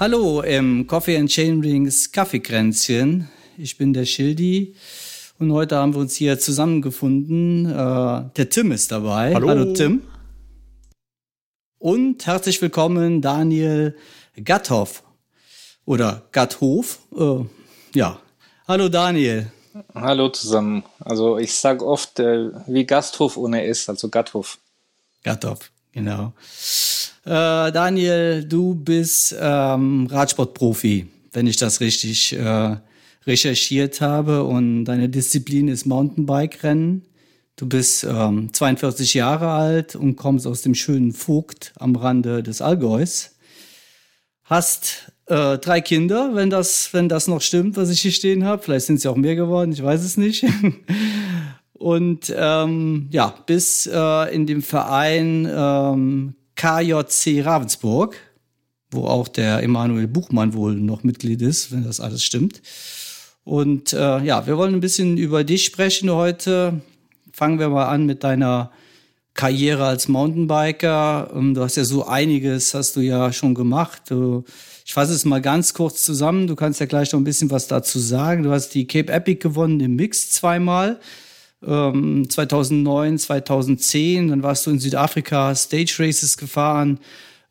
Hallo im Coffee and Chain Rings Kaffeekränzchen. Ich bin der Schildi und heute haben wir uns hier zusammengefunden. Äh, der Tim ist dabei. Hallo. Hallo Tim. Und herzlich willkommen Daniel Gatthoff oder Gatthof. Äh, ja. Hallo Daniel. Hallo zusammen. Also ich sage oft äh, wie Gasthof ohne S, also Gatthof. Gatthof, genau. Äh, Daniel, du bist ähm, Radsportprofi, wenn ich das richtig äh, recherchiert habe. Und deine Disziplin ist Mountainbike-Rennen. Du bist ähm, 42 Jahre alt und kommst aus dem schönen Vogt am Rande des Allgäus. Hast äh, drei Kinder, wenn das, wenn das noch stimmt, was ich hier stehen habe. Vielleicht sind ja auch mehr geworden, ich weiß es nicht. und ähm, ja, bis äh, in dem Verein ähm, KJC Ravensburg, wo auch der Emanuel Buchmann wohl noch Mitglied ist, wenn das alles stimmt. Und äh, ja, wir wollen ein bisschen über dich sprechen heute. Fangen wir mal an mit deiner Karriere als Mountainbiker. Ähm, du hast ja so einiges, hast du ja schon gemacht. Ich fasse es mal ganz kurz zusammen. Du kannst ja gleich noch ein bisschen was dazu sagen. Du hast die Cape Epic gewonnen im Mix zweimal. 2009, ähm, 2010, dann warst du in Südafrika Stage Races gefahren,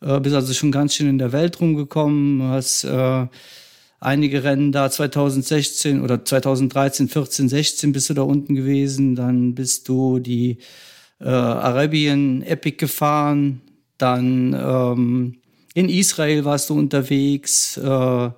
äh, bist also schon ganz schön in der Welt rumgekommen, hast äh, einige Rennen da 2016 oder 2013, 14, 16 bist du da unten gewesen, dann bist du die äh, Arabian Epic gefahren, dann ähm, in Israel warst du unterwegs, äh,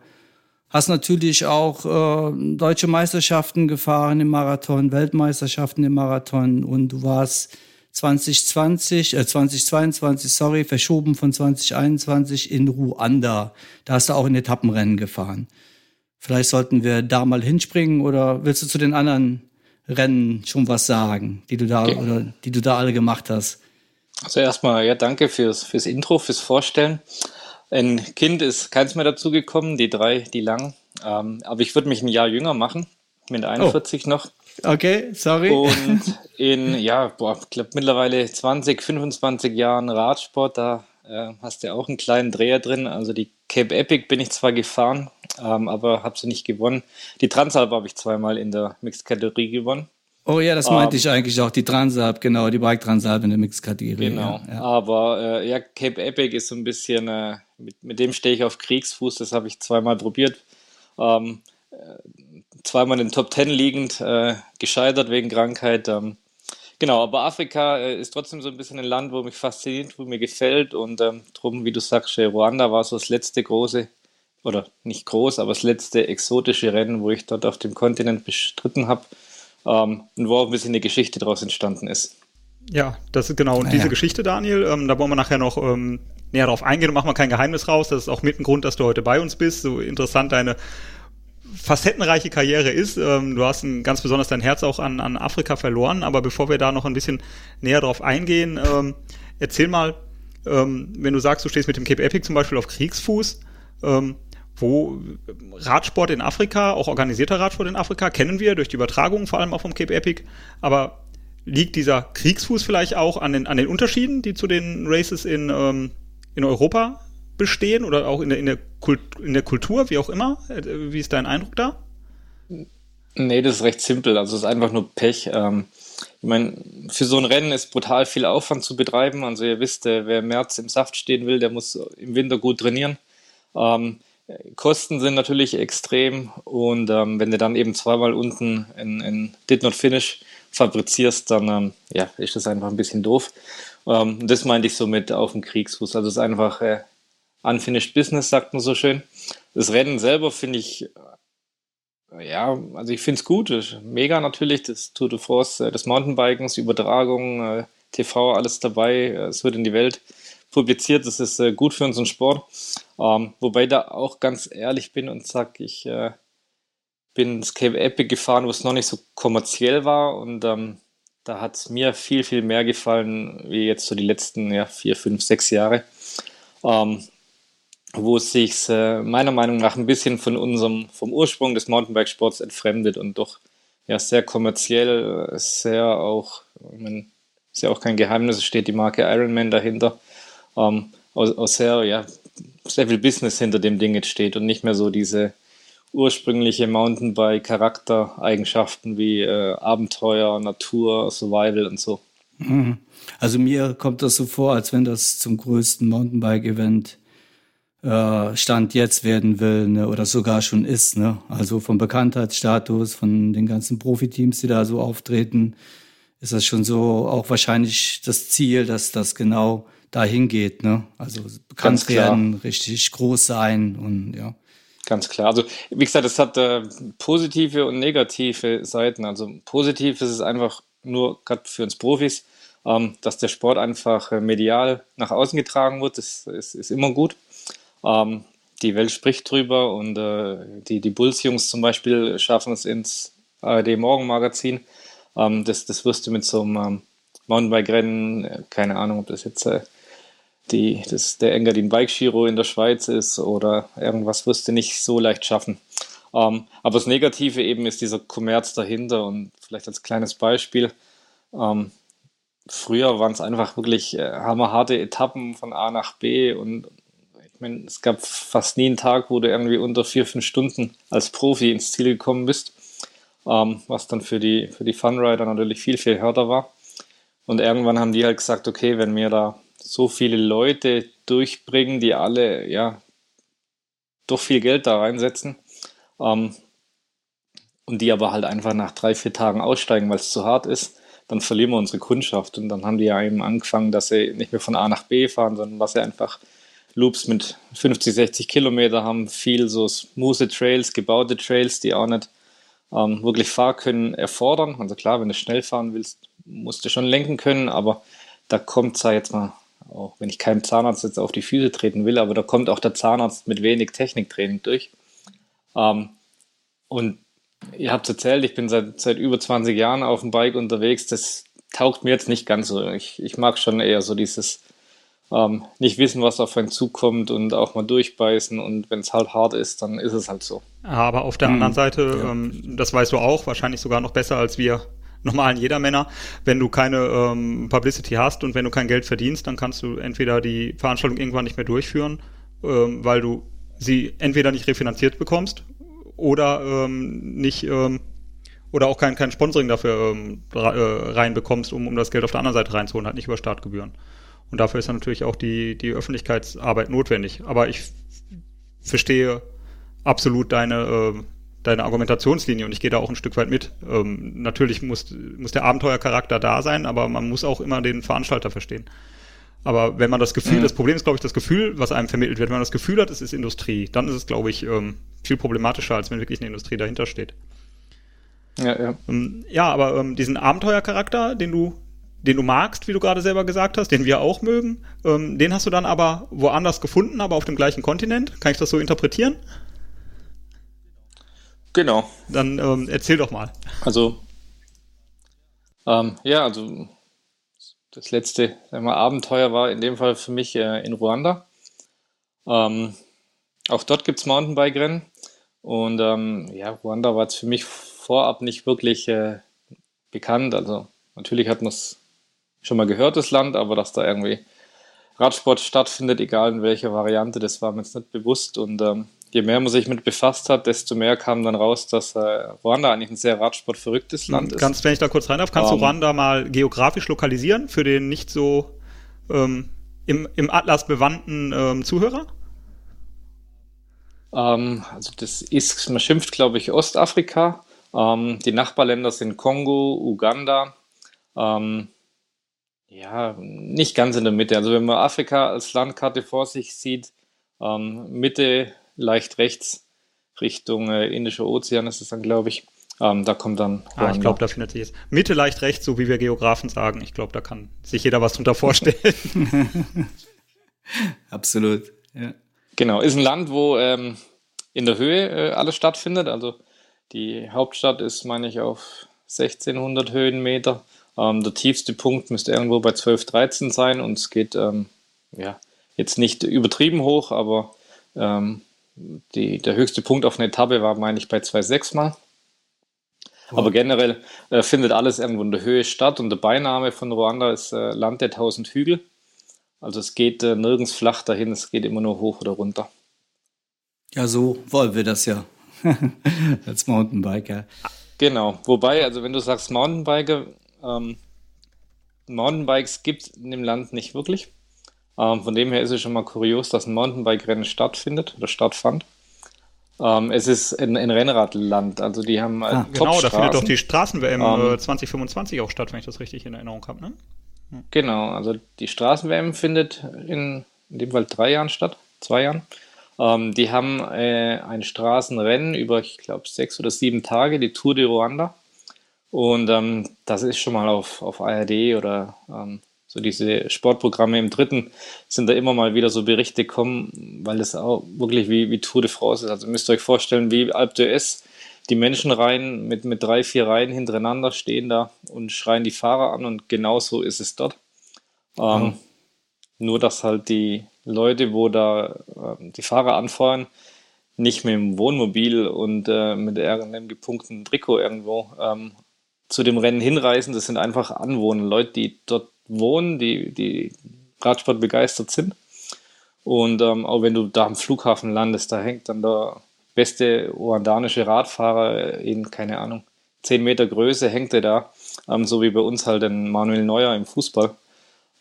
Hast natürlich auch äh, deutsche Meisterschaften gefahren im Marathon, Weltmeisterschaften im Marathon und du warst 2020, äh 2022, sorry, verschoben von 2021 in Ruanda. Da hast du auch in Etappenrennen gefahren. Vielleicht sollten wir da mal hinspringen oder willst du zu den anderen Rennen schon was sagen, die du da okay. oder die du da alle gemacht hast? Also erstmal ja, danke fürs fürs Intro, fürs Vorstellen. Ein Kind ist keins mehr dazugekommen, die drei, die lang. Ähm, aber ich würde mich ein Jahr jünger machen, mit 41 oh. noch. Okay, sorry. Und in, ja, boah, ich glaube mittlerweile 20, 25 Jahren Radsport, da äh, hast du auch einen kleinen Dreher drin. Also die Cape Epic bin ich zwar gefahren, ähm, aber habe sie nicht gewonnen. Die Transalp habe ich zweimal in der Mixed-Kategorie gewonnen. Oh ja, das meinte um, ähm, ich eigentlich auch, die Transalp, genau, die Bike Transalp in der Mixed-Kategorie. Genau, ja, ja. aber äh, ja, Cape Epic ist so ein bisschen, äh, mit, mit dem stehe ich auf Kriegsfuß, das habe ich zweimal probiert. Ähm, äh, zweimal in den Top Ten liegend, äh, gescheitert wegen Krankheit. Ähm, genau, aber Afrika äh, ist trotzdem so ein bisschen ein Land, wo mich fasziniert, wo mir gefällt und ähm, drum, wie du sagst, Ruanda war so das letzte große, oder nicht groß, aber das letzte exotische Rennen, wo ich dort auf dem Kontinent bestritten habe ähm, und wo auch ein bisschen eine Geschichte daraus entstanden ist. Ja, das ist genau. Und ja, diese. Geschichte, Daniel, ähm, da wollen wir nachher noch ähm, näher drauf eingehen und machen wir kein Geheimnis raus. Das ist auch mit ein Grund, dass du heute bei uns bist. So interessant deine facettenreiche Karriere ist. Ähm, du hast ein, ganz besonders dein Herz auch an, an Afrika verloren. Aber bevor wir da noch ein bisschen näher drauf eingehen, ähm, erzähl mal, ähm, wenn du sagst, du stehst mit dem Cape Epic zum Beispiel auf Kriegsfuß, ähm, wo Radsport in Afrika, auch organisierter Radsport in Afrika, kennen wir durch die Übertragung, vor allem auch vom Cape Epic. Aber liegt dieser Kriegsfuß vielleicht auch an den, an den Unterschieden, die zu den Races in, ähm, in Europa bestehen oder auch in der, in, der Kult, in der Kultur, wie auch immer? Wie ist dein Eindruck da? Nee, das ist recht simpel. Also es ist einfach nur Pech. Ähm, ich meine, für so ein Rennen ist brutal viel Aufwand zu betreiben. Also ihr wisst, äh, wer im März im Saft stehen will, der muss im Winter gut trainieren. Ähm, Kosten sind natürlich extrem und ähm, wenn du dann eben zweimal unten in, in Did Not Finish fabrizierst, dann ähm, ja, ist das einfach ein bisschen doof. Ähm, das meinte ich so mit auf dem Kriegsfuß. Also es ist einfach äh, unfinished business, sagt man so schön. Das Rennen selber finde ich, äh, ja, also ich finde es gut. Mega natürlich, das Tour de France äh, des Mountainbikens, Übertragung, äh, TV, alles dabei. Äh, es wird in die Welt publiziert. Das ist äh, gut für unseren Sport. Ähm, wobei da auch ganz ehrlich bin und sage, ich äh, bin das Cape Epic gefahren, wo es noch nicht so kommerziell war und ähm, da hat es mir viel, viel mehr gefallen, wie jetzt so die letzten ja, vier, fünf, sechs Jahre, ähm, wo es sich äh, meiner Meinung nach ein bisschen von unserem, vom Ursprung des Mountainbike-Sports entfremdet und doch ja, sehr kommerziell, äh, sehr auch, ich mein, ist ja auch kein Geheimnis, es steht die Marke Ironman dahinter, ähm, aus, aus sehr ja, sehr viel Business hinter dem Ding jetzt steht und nicht mehr so diese ursprüngliche Mountainbike-Charaktereigenschaften wie äh, Abenteuer, Natur, Survival und so. Mhm. Also mir kommt das so vor, als wenn das zum größten Mountainbike-Event äh, Stand jetzt werden will ne, oder sogar schon ist. Ne? Also vom Bekanntheitsstatus, von den ganzen Profiteams, die da so auftreten, ist das schon so auch wahrscheinlich das Ziel, dass das genau dahin geht. Ne? Also bekannt werden, richtig groß sein und ja. Ganz klar. Also wie gesagt, es hat äh, positive und negative Seiten. Also positiv ist es einfach nur gerade für uns Profis, ähm, dass der Sport einfach äh, medial nach außen getragen wird. Das, das ist immer gut. Ähm, die Welt spricht drüber und äh, die, die Bulls-Jungs zum Beispiel schaffen es ins ARD-Morgenmagazin. Ähm, das, das wirst du mit so einem ähm, Mountainbike-Rennen, äh, keine Ahnung, ob das jetzt äh, die, das, der Engadin Bike Giro in der Schweiz ist oder irgendwas wirst du nicht so leicht schaffen. Ähm, aber das Negative eben ist dieser Kommerz dahinter und vielleicht als kleines Beispiel. Ähm, früher waren es einfach wirklich äh, hammerharte Etappen von A nach B und ich meine, es gab fast nie einen Tag, wo du irgendwie unter vier, fünf Stunden als Profi ins Ziel gekommen bist, ähm, was dann für die, für die Funrider natürlich viel, viel härter war. Und irgendwann haben die halt gesagt, okay, wenn wir da so viele Leute durchbringen, die alle ja doch viel Geld da reinsetzen ähm, und die aber halt einfach nach drei, vier Tagen aussteigen, weil es zu hart ist, dann verlieren wir unsere Kundschaft. Und dann haben die ja eben angefangen, dass sie nicht mehr von A nach B fahren, sondern dass sie einfach Loops mit 50, 60 Kilometer haben, viel so smooth Trails, gebaute Trails, die auch nicht ähm, wirklich Fahrkönnen erfordern. Also klar, wenn du schnell fahren willst, musst du schon lenken können, aber da kommt es jetzt mal auch wenn ich keinem Zahnarzt jetzt auf die Füße treten will, aber da kommt auch der Zahnarzt mit wenig Techniktraining durch. Ähm, und ihr habt es erzählt, ich bin seit, seit über 20 Jahren auf dem Bike unterwegs. Das taugt mir jetzt nicht ganz so. Ich, ich mag schon eher so dieses ähm, nicht wissen, was auf einen zukommt und auch mal durchbeißen. Und wenn es halt hart ist, dann ist es halt so. Aber auf der mhm. anderen Seite, ja. ähm, das weißt du auch, wahrscheinlich sogar noch besser als wir normalen Jedermänner, wenn du keine ähm, Publicity hast und wenn du kein Geld verdienst, dann kannst du entweder die Veranstaltung irgendwann nicht mehr durchführen, ähm, weil du sie entweder nicht refinanziert bekommst oder ähm, nicht ähm, oder auch kein, kein Sponsoring dafür ähm, äh, reinbekommst, um, um das Geld auf der anderen Seite reinzuholen, halt nicht über Startgebühren. Und dafür ist dann natürlich auch die, die Öffentlichkeitsarbeit notwendig. Aber ich verstehe absolut deine, äh, deine Argumentationslinie und ich gehe da auch ein Stück weit mit. Ähm, natürlich muss, muss der Abenteuercharakter da sein, aber man muss auch immer den Veranstalter verstehen. Aber wenn man das Gefühl, mhm. das Problem ist, glaube ich, das Gefühl, was einem vermittelt wird, wenn man das Gefühl hat, es ist Industrie, dann ist es, glaube ich, ähm, viel problematischer, als wenn wirklich eine Industrie dahinter steht. Ja, ja. Ähm, ja, aber ähm, diesen Abenteuercharakter, den du, den du magst, wie du gerade selber gesagt hast, den wir auch mögen, ähm, den hast du dann aber woanders gefunden, aber auf dem gleichen Kontinent. Kann ich das so interpretieren? Genau. Dann ähm, erzähl doch mal. Also, ähm, ja, also das letzte wir, Abenteuer war in dem Fall für mich äh, in Ruanda. Ähm, auch dort gibt es Mountainbike-Rennen. Und ähm, ja, Ruanda war jetzt für mich vorab nicht wirklich äh, bekannt. Also natürlich hat man es schon mal gehört, das Land, aber dass da irgendwie Radsport stattfindet, egal in welcher Variante, das war mir jetzt nicht bewusst. Und ähm, je mehr man sich mit befasst hat, desto mehr kam dann raus, dass äh, Ruanda eigentlich ein sehr radsportverrücktes Land ist. Kannst, wenn ich da kurz rein darf, kannst um, du ähm. Ruanda mal geografisch lokalisieren für den nicht so ähm, im, im Atlas bewandten ähm, Zuhörer? Ähm, also das ist, man schimpft, glaube ich, Ostafrika. Ähm, die Nachbarländer sind Kongo, Uganda. Ähm, ja, nicht ganz in der Mitte. Also wenn man Afrika als Landkarte vor sich sieht, Mitte leicht rechts Richtung äh, Indischer Ozean ist es dann, glaube ich. Ähm, da kommt dann. Ruanda. Ah, ich glaube, da findet sich es. Mitte leicht rechts, so wie wir Geografen sagen. Ich glaube, da kann sich jeder was drunter vorstellen. Absolut. Ja. Genau, ist ein Land, wo ähm, in der Höhe äh, alles stattfindet. Also die Hauptstadt ist, meine ich, auf 1600 Höhenmeter. Ähm, der tiefste Punkt müsste irgendwo bei 12, 13 sein und es geht ähm, ja jetzt nicht übertrieben hoch, aber ähm, die, der höchste Punkt auf einer Etappe war, meine ich, bei 2,6 mal. Aber generell äh, findet alles irgendwo in der Höhe statt und der Beiname von Ruanda ist äh, Land der tausend Hügel. Also es geht äh, nirgends flach dahin, es geht immer nur hoch oder runter. Ja, so wollen wir das ja. Als Mountainbiker. Genau. Wobei, also wenn du sagst Mountainbiker, ähm, Mountainbikes gibt es in dem Land nicht wirklich. Ähm, von dem her ist es schon mal kurios, dass ein Mountainbike-Rennen stattfindet oder stattfand. Ähm, es ist ein, ein, Rennradland, also die haben äh, ah, Genau, da findet doch die Straßen-WM ähm, 2025 auch statt, wenn ich das richtig in Erinnerung habe, ne? Hm. Genau, also die Straßen-WM findet in, in dem Fall drei Jahren statt, zwei Jahren. Ähm, die haben äh, ein Straßenrennen über, ich glaube, sechs oder sieben Tage, die Tour de Ruanda. Und ähm, das ist schon mal auf, auf ARD oder ähm, so diese Sportprogramme im dritten sind da immer mal wieder so Berichte kommen, weil das auch wirklich wie, wie Tour de France ist. Also müsst ihr euch vorstellen, wie Alpe d'Huez, die Menschen rein mit, mit drei, vier Reihen hintereinander stehen da und schreien die Fahrer an und genauso ist es dort. Ähm, mhm. Nur, dass halt die, Leute, wo da äh, die Fahrer anfeuern, nicht mit dem Wohnmobil und äh, mit irgendeinem gepunkteten Trikot irgendwo ähm, zu dem Rennen hinreisen. Das sind einfach Anwohner, Leute, die dort wohnen, die, die Radsport begeistert sind. Und ähm, auch wenn du da am Flughafen landest, da hängt dann der beste ruandanische Radfahrer in, keine Ahnung, 10 Meter Größe hängt er da, ähm, so wie bei uns halt ein Manuel Neuer im Fußball.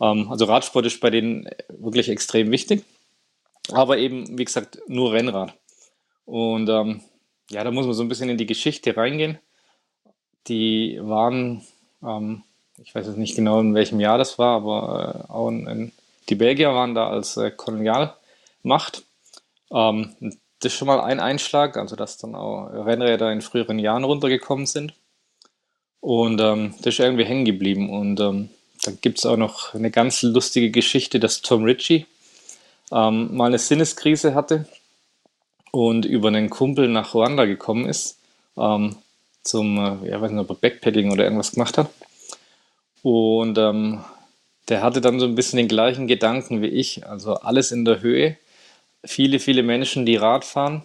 Ähm, also Radsport ist bei denen wirklich extrem wichtig. Aber eben, wie gesagt, nur Rennrad. Und ähm, ja, da muss man so ein bisschen in die Geschichte reingehen. Die waren, ähm, ich weiß jetzt nicht genau, in welchem Jahr das war, aber äh, auch in, die Belgier waren da als äh, Kolonialmacht. Ähm, das ist schon mal ein Einschlag, also dass dann auch Rennräder in früheren Jahren runtergekommen sind. Und ähm, das ist irgendwie hängen geblieben. Und ähm, da gibt es auch noch eine ganz lustige Geschichte, dass Tom Ritchie ähm, mal eine Sinneskrise hatte und über einen Kumpel nach Ruanda gekommen ist, ähm, zum, äh, ja, weiß nicht, ob er Backpacking oder irgendwas gemacht hat. Und ähm, der hatte dann so ein bisschen den gleichen Gedanken wie ich, also alles in der Höhe, viele, viele Menschen, die Rad fahren,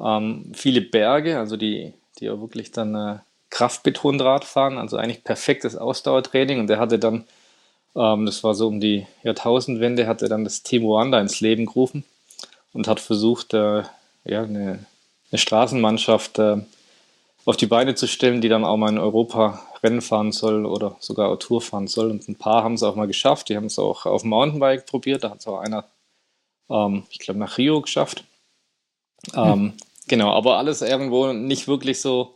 ähm, viele Berge, also die, die auch wirklich dann äh, kraftbetont Radfahren, also eigentlich perfektes Ausdauertraining. Und er hatte dann, ähm, das war so um die Jahrtausendwende, hat er dann das Team Rwanda ins Leben gerufen und hat versucht, äh, ja, eine, eine Straßenmannschaft äh, auf die Beine zu stellen, die dann auch mal in Europa Rennen fahren soll oder sogar auch Tour fahren soll. Und ein paar haben es auch mal geschafft. Die haben es auch auf dem Mountainbike probiert. Da hat es auch einer, ähm, ich glaube, nach Rio geschafft. Ähm, hm. Genau, aber alles irgendwo nicht wirklich so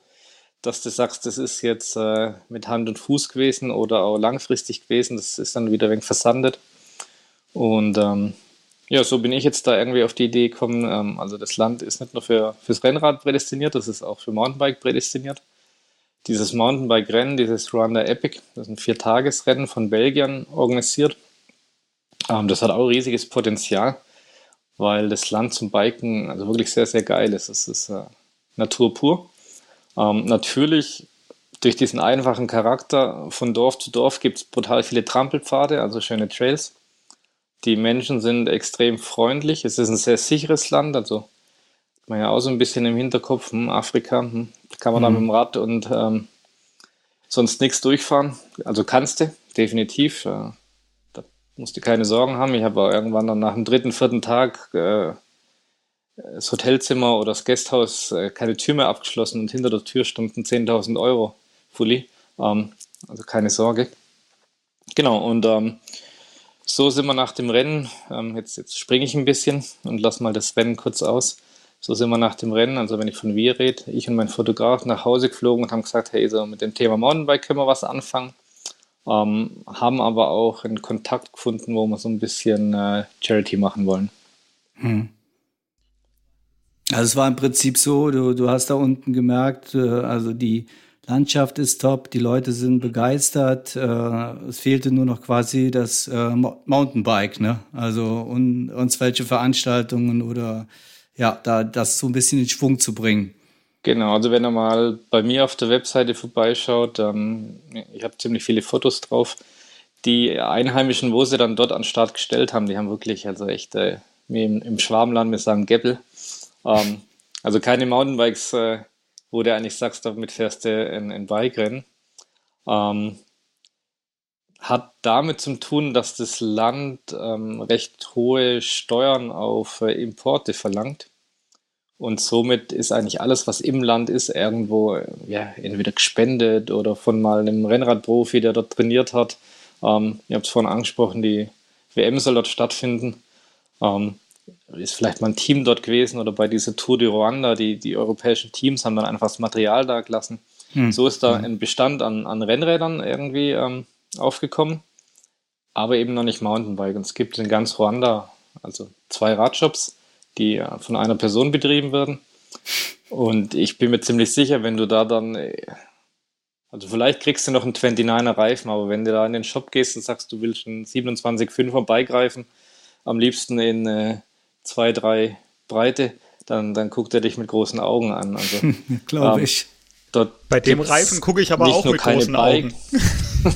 dass du sagst, das ist jetzt äh, mit Hand und Fuß gewesen oder auch langfristig gewesen, das ist dann wieder ein wenig versandet. Und ähm, ja, so bin ich jetzt da irgendwie auf die Idee gekommen. Ähm, also das Land ist nicht nur für, fürs Rennrad prädestiniert, das ist auch für Mountainbike prädestiniert. Dieses Mountainbike-Rennen, dieses Rwanda Epic, das ist ein Viertagesrennen von Belgien organisiert. Ähm, das hat auch riesiges Potenzial, weil das Land zum Biken also wirklich sehr, sehr geil ist. Es ist äh, Natur pur. Ähm, natürlich durch diesen einfachen Charakter von Dorf zu Dorf gibt es brutal viele Trampelpfade, also schöne Trails. Die Menschen sind extrem freundlich. Es ist ein sehr sicheres Land, also man ja auch so ein bisschen im Hinterkopf, hm, Afrika, hm, kann man mhm. da mit dem Rad und ähm, sonst nichts durchfahren. Also kannst du, definitiv. Äh, da musst du keine Sorgen haben. Ich habe irgendwann dann nach dem dritten, vierten Tag äh, das Hotelzimmer oder das Gasthaus äh, keine Tür mehr abgeschlossen und hinter der Tür standen 10.000 Euro fully. Ähm, also keine Sorge. Genau, und ähm, so sind wir nach dem Rennen, ähm, jetzt, jetzt springe ich ein bisschen und lasse mal das Rennen kurz aus. So sind wir nach dem Rennen, also wenn ich von wir rede, ich und mein Fotograf nach Hause geflogen und haben gesagt, hey, so mit dem Thema Mountainbike können wir was anfangen. Ähm, haben aber auch einen Kontakt gefunden, wo wir so ein bisschen äh, Charity machen wollen. Hm. Also es war im Prinzip so, du, du hast da unten gemerkt, äh, also die Landschaft ist top, die Leute sind begeistert. Äh, es fehlte nur noch quasi das äh, Mountainbike, ne? Also und uns welche Veranstaltungen oder ja, da das so ein bisschen in Schwung zu bringen. Genau, also wenn ihr mal bei mir auf der Webseite vorbeischaut, ähm, ich habe ziemlich viele Fotos drauf. Die Einheimischen, wo sie dann dort an Start gestellt haben, die haben wirklich, also echt, äh, im, im Schwarmland, wir sagen Geppel, ähm, also keine Mountainbikes, äh, wo du eigentlich sagst, damit fährst du in, in Bike-Rennen. Ähm, hat damit zu tun, dass das Land ähm, recht hohe Steuern auf äh, Importe verlangt. Und somit ist eigentlich alles, was im Land ist, irgendwo ja, entweder gespendet oder von mal einem Rennradprofi, der dort trainiert hat. Ähm, ihr habt es vorhin angesprochen, die WM soll dort stattfinden. Ähm, ist vielleicht mal ein Team dort gewesen oder bei dieser Tour de Ruanda, die, die europäischen Teams haben dann einfach das Material da gelassen. Hm. So ist da hm. ein Bestand an, an Rennrädern irgendwie ähm, aufgekommen, aber eben noch nicht Mountainbike. Und es gibt in ganz Ruanda also zwei Radshops, die äh, von einer Person betrieben werden. Und ich bin mir ziemlich sicher, wenn du da dann, äh, also vielleicht kriegst du noch einen 29er Reifen, aber wenn du da in den Shop gehst und sagst, du willst einen 27,5er Bike reifen, am liebsten in 2, 3 Breite, dann, dann guckt er dich mit großen Augen an. Also, Glaube ähm, ich. Dort Bei dem Reifen gucke ich aber auch mit großen Bike. Augen.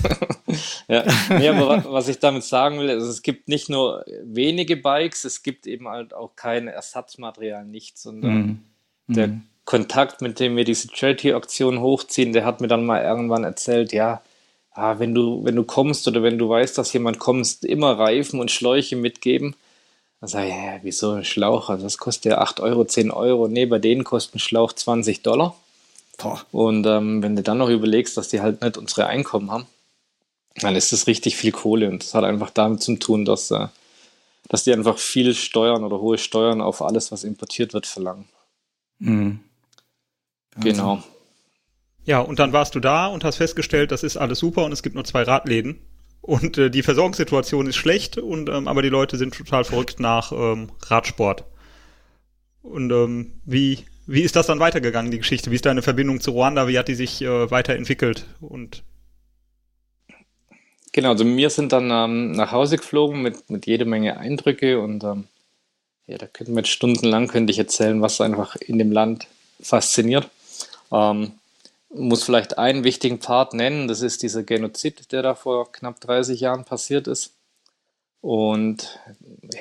ja, nee, aber was ich damit sagen will, also es gibt nicht nur wenige Bikes, es gibt eben halt auch kein Ersatzmaterial, nichts. Und mm. der mm. Kontakt, mit dem wir diese Charity-Aktion hochziehen, der hat mir dann mal irgendwann erzählt, ja, ah, wenn du, wenn du kommst oder wenn du weißt, dass jemand kommt, immer Reifen und Schläuche mitgeben. Dann sage ich, ja, wieso ein Schlauch? Also das kostet ja 8 Euro, 10 Euro. Nee, bei denen kostet ein Schlauch 20 Dollar. Boah. Und ähm, wenn du dann noch überlegst, dass die halt nicht unsere Einkommen haben, dann ist das richtig viel Kohle. Und das hat einfach damit zu tun, dass, äh, dass die einfach viel Steuern oder hohe Steuern auf alles, was importiert wird, verlangen. Mhm. Genau. Ja, und dann warst du da und hast festgestellt, das ist alles super und es gibt nur zwei Radläden. Und äh, die Versorgungssituation ist schlecht, und ähm, aber die Leute sind total verrückt nach ähm, Radsport. Und ähm, wie, wie ist das dann weitergegangen, die Geschichte? Wie ist deine Verbindung zu Ruanda? Wie hat die sich äh, weiterentwickelt? Und genau, also wir sind dann ähm, nach Hause geflogen mit, mit jede Menge Eindrücke und ähm, ja, da könnten wir jetzt stundenlang könnte ich erzählen, was einfach in dem Land fasziniert. Ähm, muss vielleicht einen wichtigen Part nennen, das ist dieser Genozid, der da vor knapp 30 Jahren passiert ist. Und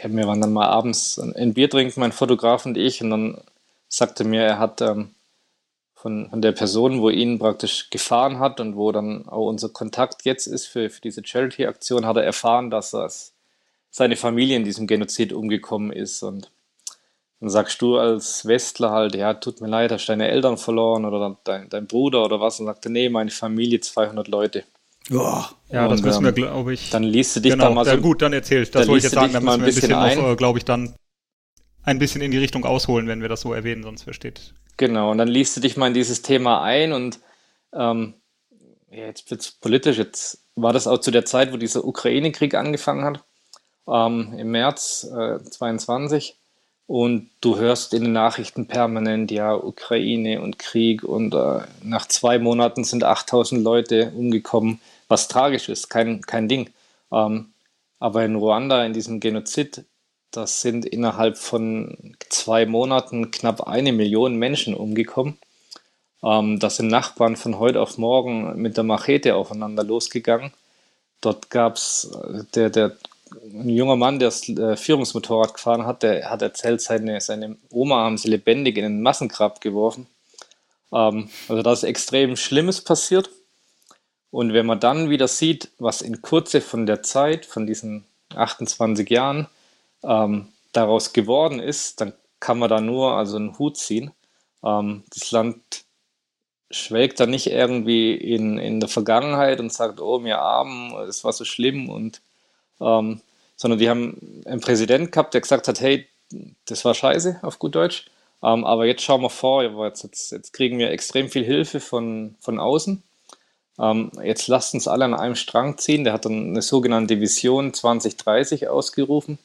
wir waren dann mal abends ein Bier trinken, mein Fotograf und ich, und dann sagte mir, er hat ähm, von, von der Person, wo ihn praktisch gefahren hat und wo dann auch unser Kontakt jetzt ist für, für diese Charity-Aktion, hat er erfahren, dass das seine Familie in diesem Genozid umgekommen ist. Und dann sagst du als Westler halt, ja, tut mir leid, hast deine Eltern verloren oder dein, dein Bruder oder was? Und sagte, nee, meine Familie, 200 Leute. Ja, ja das müssen wir, ähm, glaube ich. Dann liest du dich genau, da mal so. gut, dann erzählst. Das wollte ich jetzt sagen, da müssen wir ein bisschen, bisschen noch, äh, glaube ich, dann ein bisschen in die Richtung ausholen, wenn wir das so erwähnen, sonst versteht. Genau, und dann liest du dich mal in dieses Thema ein und ähm, ja, jetzt wird es politisch. Jetzt war das auch zu der Zeit, wo dieser Ukraine-Krieg angefangen hat, ähm, im März äh, 22. Und du hörst in den Nachrichten permanent, ja, Ukraine und Krieg und äh, nach zwei Monaten sind 8000 Leute umgekommen, was tragisch ist, kein, kein Ding. Ähm, aber in Ruanda, in diesem Genozid, das sind innerhalb von zwei Monaten knapp eine Million Menschen umgekommen. Ähm, da sind Nachbarn von heute auf morgen mit der Machete aufeinander losgegangen. Dort gab es, äh, der, der ein junger Mann, der das äh, Führungsmotorrad gefahren hat, der hat erzählt, seine, seine Oma haben sie lebendig in einen Massengrab geworfen. Ähm, also da ist extrem Schlimmes passiert. Und wenn man dann wieder sieht, was in Kurze von der Zeit, von diesen 28 Jahren, ähm, daraus geworden ist, dann kann man da nur also einen Hut ziehen. Ähm, das Land schwelgt da nicht irgendwie in, in der Vergangenheit und sagt, oh, wir Armen, es war so schlimm und ähm, sondern die haben einen Präsident gehabt, der gesagt hat, hey, das war scheiße auf gut Deutsch, ähm, aber jetzt schauen wir vor, jetzt, jetzt, jetzt, kriegen wir extrem viel Hilfe von, von außen. Ähm, jetzt lasst uns alle an einem Strang ziehen. Der hat dann eine sogenannte Vision 2030 ausgerufen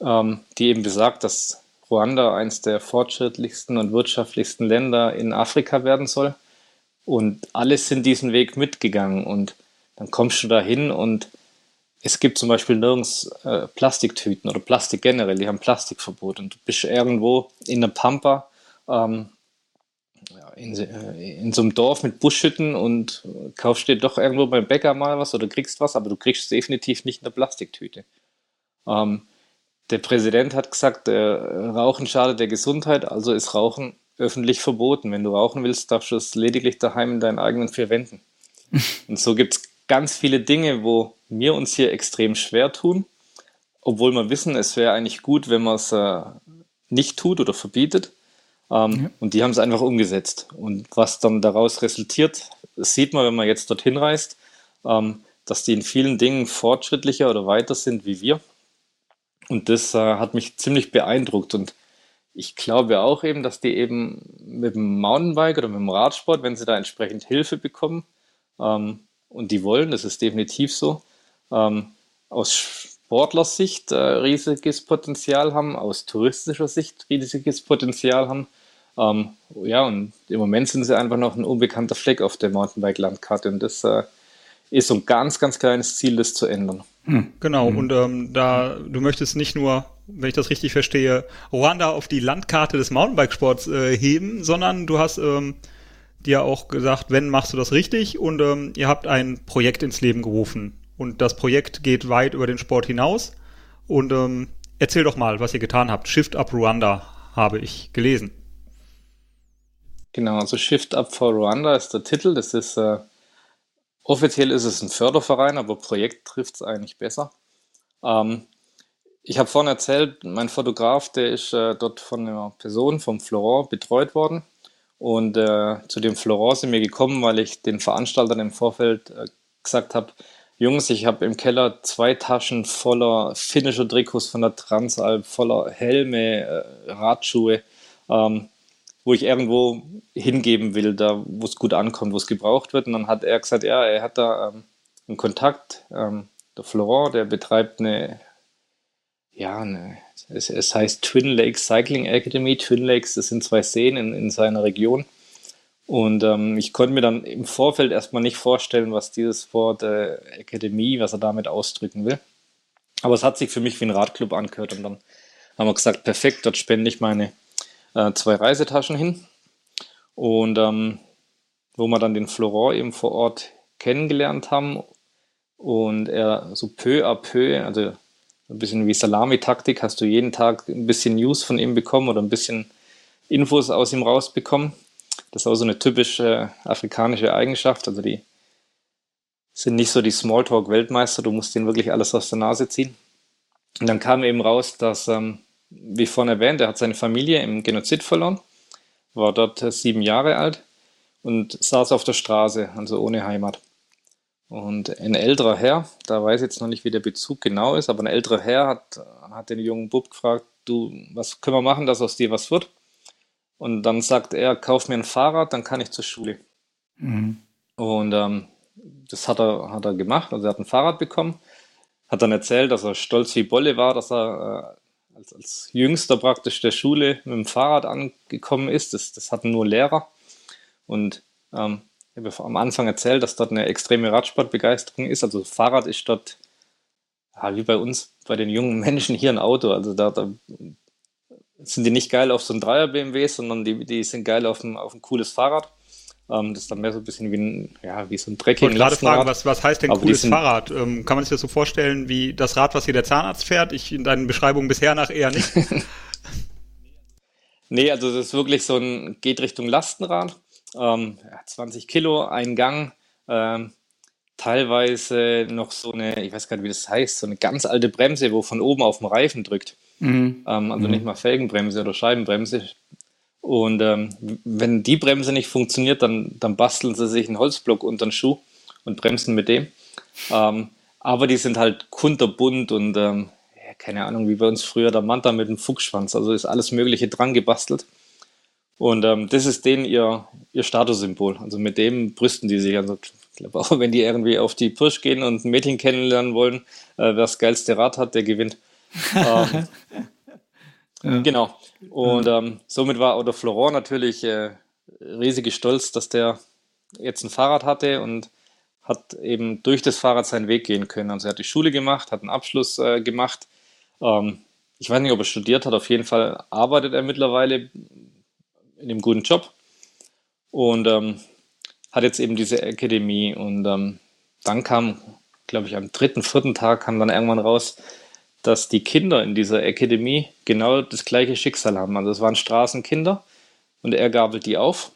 ähm, die eben besagt, dass Ruanda eines der fortschrittlichsten und wirtschaftlichsten Länder in Afrika werden soll. Und alle sind diesen Weg mitgegangen. Und dann kommst du da hin und es gibt zum Beispiel nirgends äh, Plastiktüten oder Plastik generell, die haben Plastikverbot. Und du bist irgendwo in der Pampa ähm, in, äh, in, so einem Dorf mit Buschhütten und kaufst dir doch irgendwo beim Bäcker mal was oder kriegst was, aber du kriegst es definitiv nicht in der Plastiktüte. Ähm, der Präsident hat gesagt, äh, Rauchen schadet der Gesundheit, also ist Rauchen öffentlich verboten. Wenn du rauchen willst, darfst du es lediglich daheim in deinen eigenen vier Wänden. Und so gibt es ganz viele Dinge, wo wir uns hier extrem schwer tun, obwohl wir wissen, es wäre eigentlich gut, wenn man es äh, nicht tut oder verbietet. Ähm, ja. Und die haben es einfach umgesetzt. Und was dann daraus resultiert, sieht man, wenn man jetzt dorthin reist, ähm, dass die in vielen Dingen fortschrittlicher oder weiter sind wie wir. Und das äh, hat mich ziemlich beeindruckt. Und ich glaube auch eben, dass die eben mit dem Mountainbike oder mit dem Radsport, wenn sie da entsprechend Hilfe bekommen, ähm, und die wollen, das ist definitiv so, ähm, aus Sportlersicht äh, riesiges Potenzial haben, aus touristischer Sicht riesiges Potenzial haben. Ähm, ja, und im Moment sind sie einfach noch ein unbekannter Fleck auf der Mountainbike-Landkarte und das äh, ist so ein ganz, ganz kleines Ziel, das zu ändern. Hm. Genau, hm. und ähm, da du möchtest nicht nur, wenn ich das richtig verstehe, Ruanda auf die Landkarte des Mountainbikesports äh, heben, sondern du hast ähm, dir auch gesagt, wenn machst du das richtig und ähm, ihr habt ein Projekt ins Leben gerufen. Und das Projekt geht weit über den Sport hinaus. Und ähm, erzähl doch mal, was ihr getan habt. Shift Up Ruanda habe ich gelesen. Genau, also Shift Up for Rwanda ist der Titel. Das ist äh, offiziell ist es ein Förderverein, aber Projekt trifft es eigentlich besser. Ähm, ich habe vorhin erzählt, mein Fotograf, der ist äh, dort von einer Person, vom Florent, betreut worden. Und äh, zu dem Florent sind wir gekommen, weil ich den Veranstaltern im Vorfeld äh, gesagt habe, Jungs, ich habe im Keller zwei Taschen voller finnischer Trikots von der Transalp, voller Helme, äh, Radschuhe. Ähm, wo ich irgendwo hingeben will, da wo es gut ankommt, wo es gebraucht wird. Und dann hat er gesagt, ja, er hat da ähm, einen Kontakt, ähm, der Florent, der betreibt eine, ja, eine, es, es, heißt Twin Lakes Cycling Academy. Twin Lakes, das sind zwei Seen in, in seiner Region. Und ähm, ich konnte mir dann im Vorfeld erstmal nicht vorstellen, was dieses Wort äh, Akademie, was er damit ausdrücken will. Aber es hat sich für mich wie ein Radclub angehört. Und dann haben wir gesagt, perfekt, dort spende ich meine äh, zwei Reisetaschen hin. Und ähm, wo wir dann den Florent eben vor Ort kennengelernt haben und er so peu à peu, also ein bisschen wie Salami-Taktik, hast du jeden Tag ein bisschen News von ihm bekommen oder ein bisschen Infos aus ihm rausbekommen. Das ist auch so eine typische afrikanische Eigenschaft. Also die sind nicht so die Smalltalk-Weltmeister, du musst denen wirklich alles aus der Nase ziehen. Und dann kam eben raus, dass ähm, wie vorhin erwähnt, er hat seine Familie im Genozid verloren, war dort sieben Jahre alt und saß auf der Straße, also ohne Heimat. Und ein älterer Herr, da weiß ich jetzt noch nicht, wie der Bezug genau ist, aber ein älterer Herr hat, hat den jungen Bub gefragt, du, was können wir machen, dass aus dir was wird? Und dann sagt er, kauf mir ein Fahrrad, dann kann ich zur Schule. Mhm. Und ähm, das hat er, hat er gemacht, also er hat ein Fahrrad bekommen, hat dann erzählt, dass er stolz wie Bolle war, dass er äh, als, als Jüngster praktisch der Schule mit dem Fahrrad angekommen ist. Das, das hatten nur Lehrer. Und ähm, ich habe am Anfang erzählt, dass dort eine extreme Radsportbegeisterung ist. Also Fahrrad ist dort, ja, wie bei uns, bei den jungen Menschen hier ein Auto. Also da, da sind die nicht geil auf so ein Dreier BMW, sondern die, die sind geil auf ein, auf ein cooles Fahrrad. Ähm, das ist dann mehr so ein bisschen wie, ein, ja, wie so ein Trekking. Ich wollte gerade fragen, was, was heißt denn Aber cooles Fahrrad? Ähm, kann man sich das so vorstellen wie das Rad, was hier der Zahnarzt fährt? Ich in deinen Beschreibungen bisher nach eher nicht. nee, also das ist wirklich so ein, geht Richtung Lastenrad. Ähm, 20 Kilo, ein Gang. Ähm, teilweise noch so eine, ich weiß gar nicht, wie das heißt, so eine ganz alte Bremse, wo von oben auf dem Reifen drückt. Mhm. Ähm, also mhm. nicht mal Felgenbremse oder Scheibenbremse, und ähm, wenn die Bremse nicht funktioniert, dann, dann basteln sie sich einen Holzblock unter den Schuh und bremsen mit dem. Ähm, aber die sind halt kunterbunt und ähm, ja, keine Ahnung, wie bei uns früher der Manta mit dem Fuchsschwanz. Also ist alles Mögliche dran gebastelt. Und ähm, das ist denen ihr, ihr Statussymbol. Also mit dem brüsten die sich. Also ich glaube auch, wenn die irgendwie auf die Pirsch gehen und ein Mädchen kennenlernen wollen, äh, wer das geilste Rad hat, der gewinnt. Ähm, ja. Genau. Und ähm, somit war Otto Florent natürlich äh, riesig stolz, dass der jetzt ein Fahrrad hatte und hat eben durch das Fahrrad seinen Weg gehen können. Also er hat die Schule gemacht, hat einen Abschluss äh, gemacht. Ähm, ich weiß nicht, ob er studiert hat, auf jeden Fall arbeitet er mittlerweile in einem guten Job und ähm, hat jetzt eben diese Akademie. Und ähm, dann kam, glaube ich, am dritten, vierten Tag kam dann irgendwann raus, dass die Kinder in dieser Akademie genau das gleiche Schicksal haben. Also es waren Straßenkinder und er gabelt die auf,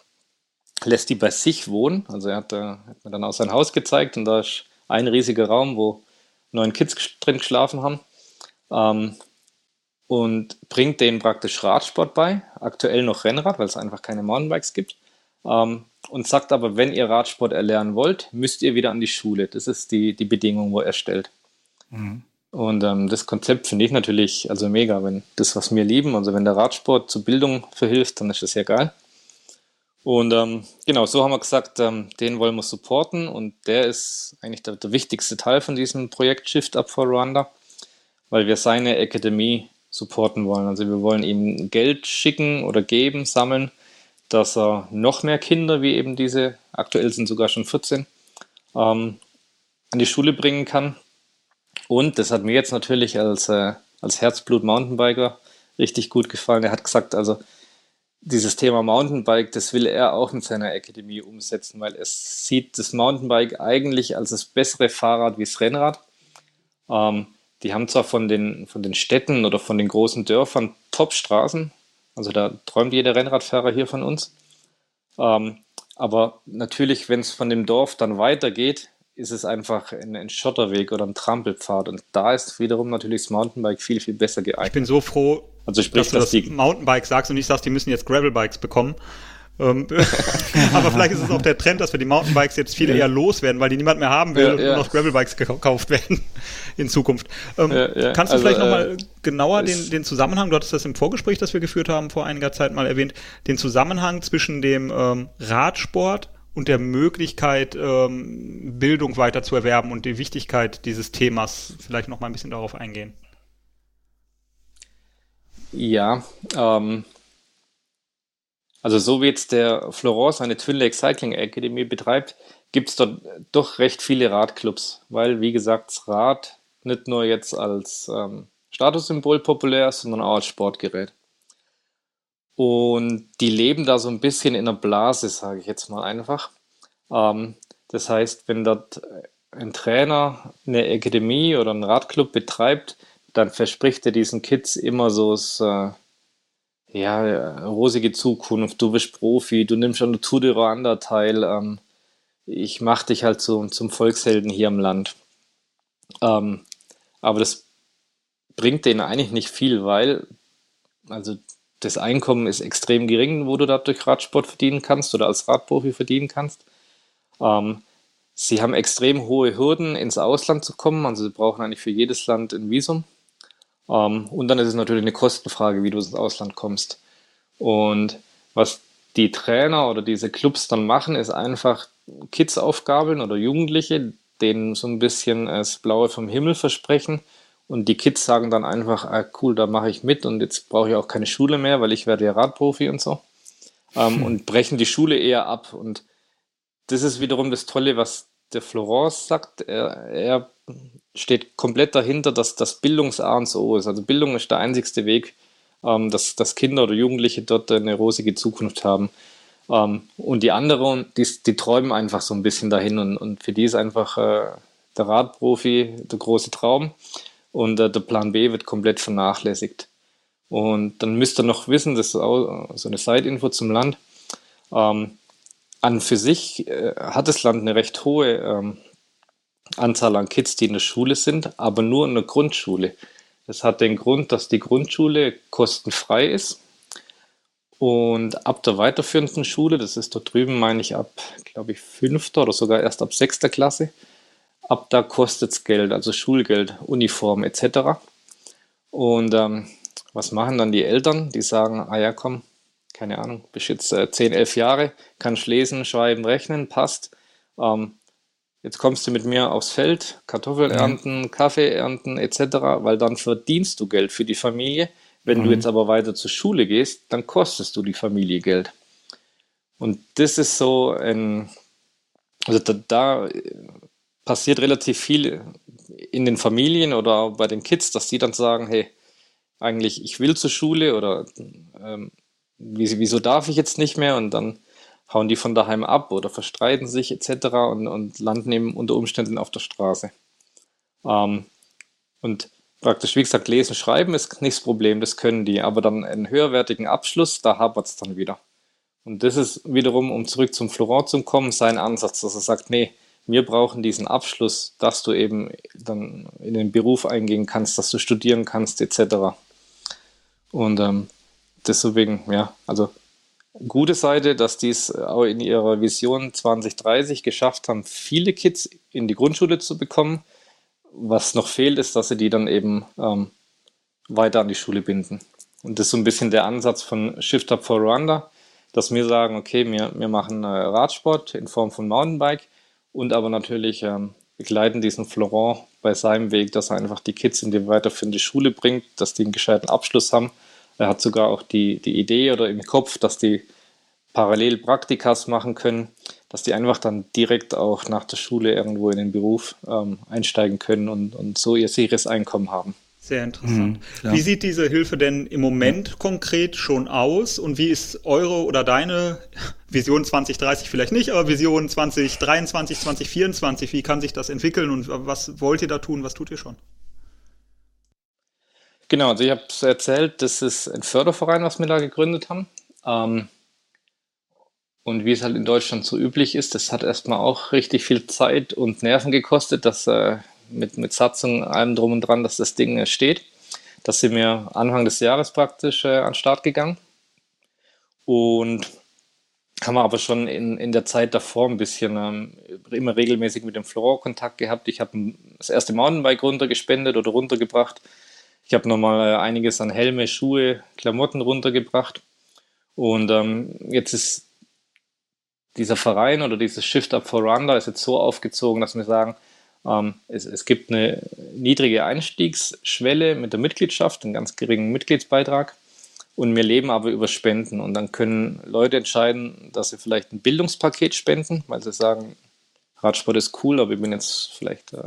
lässt die bei sich wohnen. Also er hat, äh, hat mir dann auch sein Haus gezeigt und da ist ein riesiger Raum, wo neun Kids drin geschlafen haben. Ähm, und bringt denen praktisch Radsport bei, aktuell noch Rennrad, weil es einfach keine Mountainbikes gibt. Ähm, und sagt aber, wenn ihr Radsport erlernen wollt, müsst ihr wieder an die Schule. Das ist die, die Bedingung, wo er stellt. Mhm. Und ähm, das Konzept finde ich natürlich also mega, wenn das, was wir lieben, also wenn der Radsport zur Bildung verhilft, dann ist das ja geil. Und ähm, genau, so haben wir gesagt, ähm, den wollen wir supporten und der ist eigentlich der, der, wichtigste Teil von diesem Projekt Shift Up for Rwanda, weil wir seine Akademie supporten wollen. Also wir wollen ihm Geld schicken oder geben, sammeln, dass er noch mehr Kinder, wie eben diese, aktuell sind sogar schon 14, ähm, an die Schule bringen kann und das hat mir jetzt natürlich als, äh, als Herzblut-Mountainbiker richtig gut gefallen. Er hat gesagt, also dieses Thema Mountainbike, das will er auch mit seiner Akademie umsetzen, weil er sieht das Mountainbike eigentlich als das bessere Fahrrad wie das Rennrad. Ähm, die haben zwar von den, von den Städten oder von den großen Dörfern Top-Straßen, also da träumt jeder Rennradfahrer hier von uns. Ähm, aber natürlich, wenn es von dem Dorf dann weitergeht, ist es einfach ein, ein, Schotterweg oder ein Trampelpfad. Und da ist wiederum natürlich das Mountainbike viel, viel besser geeignet. Ich bin so froh, also sprich, dass du das Mountainbike sagst und nicht sagst, die müssen jetzt Gravelbikes bekommen. Ähm, aber vielleicht ist es auch der Trend, dass wir die Mountainbikes jetzt viele ja. eher loswerden, weil die niemand mehr haben will ja, und nur noch Gravelbikes gekauft werden in Zukunft. Ähm, kannst du also, vielleicht nochmal äh, genauer den, den Zusammenhang, du hattest das im Vorgespräch, das wir geführt haben, vor einiger Zeit mal erwähnt, den Zusammenhang zwischen dem ähm, Radsport und der Möglichkeit, ähm, Bildung weiter zu erwerben und die Wichtigkeit dieses Themas vielleicht noch mal ein bisschen darauf eingehen. Ja, ähm, also so wie jetzt der Florence eine Twin Lake Cycling Academy betreibt, gibt es dort doch recht viele Radclubs, weil wie gesagt das Rad nicht nur jetzt als ähm, Statussymbol populär ist, sondern auch als Sportgerät. Und die leben da so ein bisschen in einer Blase, sage ich jetzt mal einfach. Ähm, das heißt, wenn dort ein Trainer eine Akademie oder einen Radclub betreibt, dann verspricht er diesen Kids immer so das, äh, ja, rosige Zukunft, du bist Profi, du nimmst an der Tour de Rwanda teil, ähm, ich mache dich halt so, zum Volkshelden hier im Land. Ähm, aber das bringt denen eigentlich nicht viel, weil, also das Einkommen ist extrem gering, wo du dadurch Radsport verdienen kannst oder als Radprofi verdienen kannst. Ähm, sie haben extrem hohe Hürden, ins Ausland zu kommen. Also sie brauchen eigentlich für jedes Land ein Visum. Ähm, und dann ist es natürlich eine Kostenfrage, wie du ins Ausland kommst. Und was die Trainer oder diese Clubs dann machen, ist einfach Kids aufgabeln oder Jugendliche, denen so ein bisschen das Blaue vom Himmel versprechen und die Kids sagen dann einfach, ah, cool, da mache ich mit und jetzt brauche ich auch keine Schule mehr, weil ich werde ja Radprofi und so. Ähm, hm. Und brechen die Schule eher ab. Und das ist wiederum das Tolle, was der Florence sagt. Er, er steht komplett dahinter, dass das Bildungs-A und O ist. Also Bildung ist der einzigste Weg, ähm, dass, dass Kinder oder Jugendliche dort eine rosige Zukunft haben. Ähm, und die anderen, die, die träumen einfach so ein bisschen dahin und, und für die ist einfach äh, der Radprofi der große Traum und äh, der Plan B wird komplett vernachlässigt. Und dann müsst ihr noch wissen, das ist auch so eine Side-Info zum Land. Ähm, an für sich äh, hat das Land eine recht hohe ähm, Anzahl an Kids, die in der Schule sind, aber nur in der Grundschule. Das hat den Grund, dass die Grundschule kostenfrei ist. Und ab der weiterführenden Schule, das ist dort drüben, meine ich, ab, glaube ich, fünfter oder sogar erst ab sechster Klasse, ab da kostet es Geld, also Schulgeld, Uniform etc. Und ähm, was machen dann die Eltern? Die sagen, ah ja, komm, keine Ahnung, bist jetzt äh, 10, 11 Jahre, kannst lesen, schreiben, rechnen, passt. Ähm, jetzt kommst du mit mir aufs Feld, Kartoffeln mhm. ernten, Kaffee ernten etc., weil dann verdienst du Geld für die Familie. Wenn mhm. du jetzt aber weiter zur Schule gehst, dann kostest du die Familie Geld. Und das ist so ein, also da, da passiert relativ viel in den Familien oder bei den Kids, dass die dann sagen, hey, eigentlich, ich will zur Schule oder ähm, wieso darf ich jetzt nicht mehr? Und dann hauen die von daheim ab oder verstreiten sich etc. und, und landen eben unter Umständen auf der Straße. Ähm, und praktisch, wie gesagt, lesen, schreiben ist nicht das Problem, das können die, aber dann einen höherwertigen Abschluss, da hapert es dann wieder. Und das ist wiederum, um zurück zum Florent zu kommen, sein Ansatz, dass er sagt, nee, wir brauchen diesen Abschluss, dass du eben dann in den Beruf eingehen kannst, dass du studieren kannst, etc. Und ähm, deswegen, ja, also gute Seite, dass die es auch in ihrer Vision 2030 geschafft haben, viele Kids in die Grundschule zu bekommen. Was noch fehlt, ist, dass sie die dann eben ähm, weiter an die Schule binden. Und das ist so ein bisschen der Ansatz von Shift Up for Rwanda, dass wir sagen, okay, wir, wir machen äh, Radsport in Form von Mountainbike und aber natürlich ähm, begleiten diesen Florent bei seinem Weg, dass er einfach die Kids in die weiterführende Schule bringt, dass die einen gescheiten Abschluss haben. Er hat sogar auch die, die Idee oder im Kopf, dass die parallel Praktikas machen können, dass die einfach dann direkt auch nach der Schule irgendwo in den Beruf ähm, einsteigen können und, und so ihr sicheres Einkommen haben. Sehr interessant. Mhm, wie sieht diese Hilfe denn im Moment ja. konkret schon aus und wie ist eure oder deine Vision 2030 vielleicht nicht, aber Vision 2023, 2024, wie kann sich das entwickeln und was wollt ihr da tun, was tut ihr schon? Genau, also ich habe es erzählt, das ist ein Förderverein, was wir da gegründet haben. Ähm, und wie es halt in Deutschland so üblich ist, das hat erstmal auch richtig viel Zeit und Nerven gekostet, dass äh, mit, mit Satzung, allem drum und dran, dass das Ding steht. Das sind wir Anfang des Jahres praktisch äh, an den Start gegangen. Und haben wir aber schon in, in der Zeit davor ein bisschen ähm, immer regelmäßig mit dem Florent Kontakt gehabt. Ich habe das erste Mountainbike runtergespendet oder runtergebracht. Ich habe nochmal äh, einiges an Helme, Schuhe, Klamotten runtergebracht. Und ähm, jetzt ist dieser Verein oder dieses Shift Up for Rwanda ist jetzt so aufgezogen, dass wir sagen, es, es gibt eine niedrige Einstiegsschwelle mit der Mitgliedschaft, einen ganz geringen Mitgliedsbeitrag. Und wir leben aber über Spenden. Und dann können Leute entscheiden, dass sie vielleicht ein Bildungspaket spenden, weil sie sagen, Radsport ist cool, aber ich bin jetzt vielleicht äh,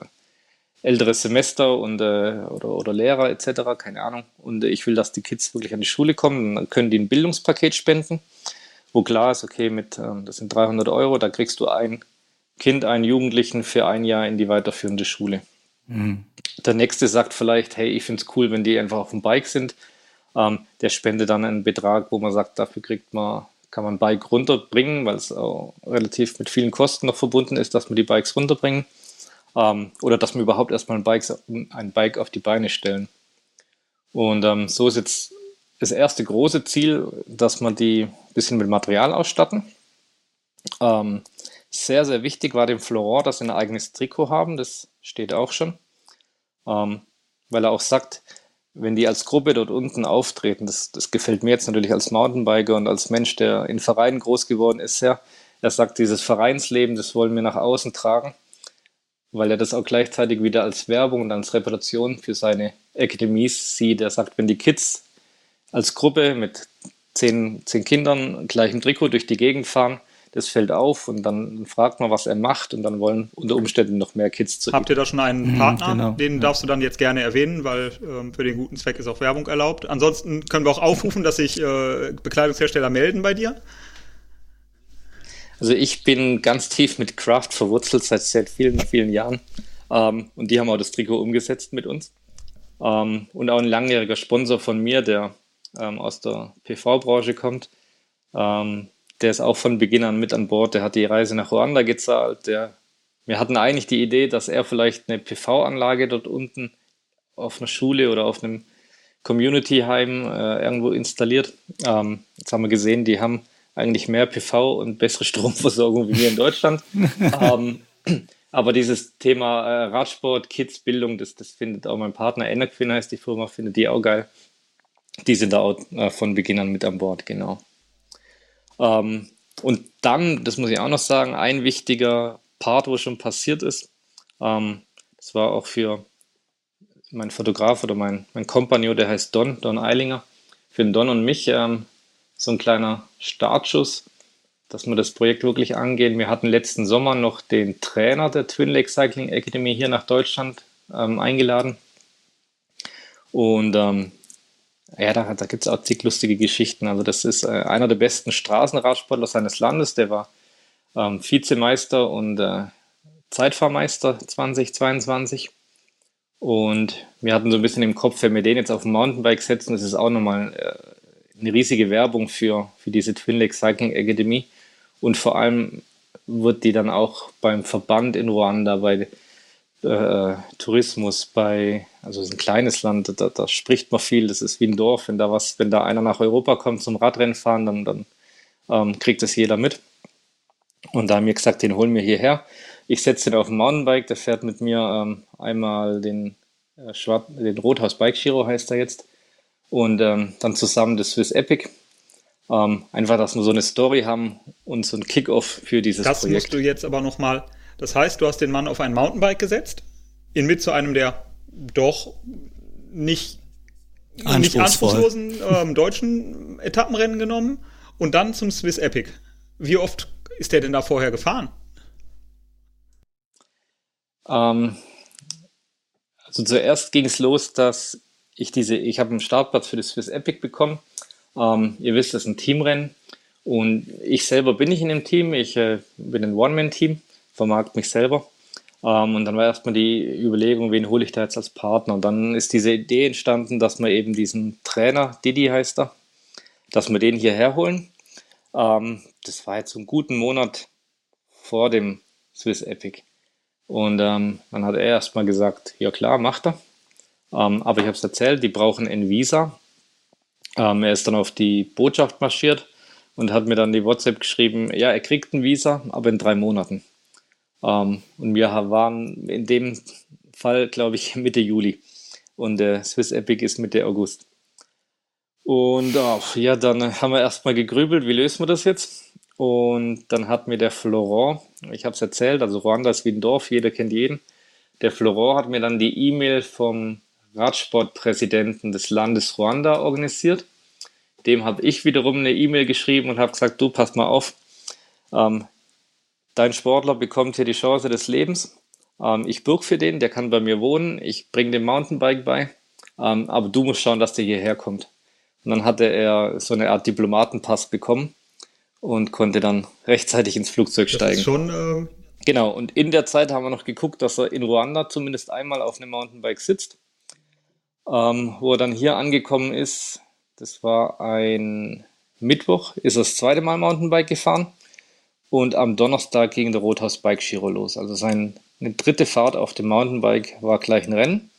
älteres Semester und, äh, oder, oder Lehrer etc., keine Ahnung. Und äh, ich will, dass die Kids wirklich an die Schule kommen. Dann können die ein Bildungspaket spenden, wo klar ist, okay, mit, ähm, das sind 300 Euro, da kriegst du ein Kind, einen Jugendlichen für ein Jahr in die weiterführende Schule. Mhm. Der nächste sagt vielleicht, hey, ich finde es cool, wenn die einfach auf dem Bike sind. Ähm, der spendet dann einen Betrag, wo man sagt, dafür kriegt man, kann man ein Bike runterbringen, weil es auch relativ mit vielen Kosten noch verbunden ist, dass man die Bikes runterbringen. Ähm, oder dass wir überhaupt erstmal ein Bike, ein Bike auf die Beine stellen. Und ähm, so ist jetzt das erste große Ziel, dass man die ein bisschen mit Material ausstatten. Ähm, sehr, sehr wichtig war dem Florent, dass sie ein eigenes Trikot haben. Das steht auch schon. Ähm, weil er auch sagt, wenn die als Gruppe dort unten auftreten, das, das gefällt mir jetzt natürlich als Mountainbiker und als Mensch, der in Vereinen groß geworden ist, sehr. Er sagt, dieses Vereinsleben, das wollen wir nach außen tragen, weil er das auch gleichzeitig wieder als Werbung und als Reputation für seine Akademies sieht. Er sagt, wenn die Kids als Gruppe mit zehn, zehn Kindern gleich im Trikot durch die Gegend fahren, das fällt auf und dann fragt man, was er macht und dann wollen unter Umständen noch mehr Kids zu Habt ihr da schon einen mhm, Partner? Genau, den ja. darfst du dann jetzt gerne erwähnen, weil ähm, für den guten Zweck ist auch Werbung erlaubt. Ansonsten können wir auch aufrufen, dass sich äh, Bekleidungshersteller melden bei dir. Also ich bin ganz tief mit Craft verwurzelt seit, seit vielen, vielen Jahren. Ähm, und die haben auch das Trikot umgesetzt mit uns. Ähm, und auch ein langjähriger Sponsor von mir, der ähm, aus der PV-Branche kommt. Ähm, der ist auch von Beginn an mit an Bord. Der hat die Reise nach Ruanda gezahlt. Der, wir hatten eigentlich die Idee, dass er vielleicht eine PV-Anlage dort unten auf einer Schule oder auf einem Community-Heim äh, irgendwo installiert. Ähm, jetzt haben wir gesehen, die haben eigentlich mehr PV und bessere Stromversorgung wie wir in Deutschland. ähm, aber dieses Thema äh, Radsport, Kids, Bildung, das, das findet auch mein Partner Enerquin heißt die Firma, findet die auch geil. Die sind da auch äh, von Beginn an mit an Bord, genau. Ähm, und dann, das muss ich auch noch sagen, ein wichtiger Part, wo schon passiert ist, ähm, das war auch für mein Fotograf oder mein, mein Kompagnon, der heißt Don, Don Eilinger, für den Don und mich ähm, so ein kleiner Startschuss, dass wir das Projekt wirklich angehen. Wir hatten letzten Sommer noch den Trainer der Twin Lake Cycling Academy hier nach Deutschland ähm, eingeladen. Und ähm, ja, da, da gibt es auch zig lustige Geschichten. Also das ist äh, einer der besten Straßenradsportler seines Landes. Der war ähm, Vizemeister und äh, Zeitfahrmeister 2022. Und wir hatten so ein bisschen im Kopf, wenn wir den jetzt auf ein Mountainbike setzen, das ist auch nochmal äh, eine riesige Werbung für, für diese Twin Lake Cycling Academy. Und vor allem wird die dann auch beim Verband in Ruanda, bei äh, Tourismus, bei, also es ist ein kleines Land, da, da, spricht man viel, das ist wie ein Dorf, wenn da was, wenn da einer nach Europa kommt zum Radrennen fahren, dann, dann ähm, kriegt das jeder mit. Und da haben wir gesagt, den holen wir hierher. Ich setze den auf ein Mountainbike, der fährt mit mir ähm, einmal den, äh, den Rothaus Bike Giro heißt er jetzt. Und ähm, dann zusammen das Swiss Epic. Ähm, einfach, dass wir so eine Story haben und so ein Kickoff für dieses das Projekt. Das musst du jetzt aber nochmal, das heißt, du hast den Mann auf ein Mountainbike gesetzt, ihn mit zu einem der doch nicht, nicht anspruchslosen ähm, deutschen Etappenrennen genommen und dann zum Swiss Epic. Wie oft ist der denn da vorher gefahren? Ähm, also zuerst ging es los, dass ich diese, ich habe einen Startplatz für das Swiss Epic bekommen. Ähm, ihr wisst, das ist ein Teamrennen und ich selber bin nicht in dem Team. Ich äh, bin ein One-Man-Team, vermarkt mich selber. Ähm, und dann war erstmal die Überlegung, wen hole ich da jetzt als Partner? Und dann ist diese Idee entstanden, dass wir eben diesen Trainer, Didi heißt er, dass wir den hierher holen. Ähm, das war jetzt einen guten Monat vor dem Swiss Epic. Und ähm, dann hat er erstmal gesagt, ja klar, macht er. Ähm, aber ich habe es erzählt, die brauchen ein Visa. Ähm, er ist dann auf die Botschaft marschiert und hat mir dann die WhatsApp geschrieben, ja, er kriegt ein Visa, aber in drei Monaten. Ähm, und wir waren in dem Fall, glaube ich, Mitte Juli. Und der Swiss Epic ist Mitte August. Und oh, ja, dann haben wir erstmal gegrübelt, wie lösen wir das jetzt? Und dann hat mir der Florent, ich habe es erzählt, also Ruanda ist wie ein Dorf, jeder kennt jeden. Der Florent hat mir dann die E-Mail vom Radsportpräsidenten des Landes Ruanda organisiert. Dem habe ich wiederum eine E-Mail geschrieben und habe gesagt, du pass mal auf, ähm, dein Sportler bekommt hier die Chance des Lebens. Ähm, ich bürge für den, der kann bei mir wohnen, ich bringe dem Mountainbike bei, ähm, aber du musst schauen, dass der hierher kommt. Und dann hatte er so eine Art Diplomatenpass bekommen und konnte dann rechtzeitig ins Flugzeug steigen. Das ist schon. Äh genau, und in der Zeit haben wir noch geguckt, dass er in Ruanda zumindest einmal auf einem Mountainbike sitzt. Ähm, wo er dann hier angekommen ist, das war ein Mittwoch, ist er das zweite Mal Mountainbike gefahren. Und am Donnerstag ging der Rothaus Bike Giro los. Also seine dritte Fahrt auf dem Mountainbike war gleich ein Rennen.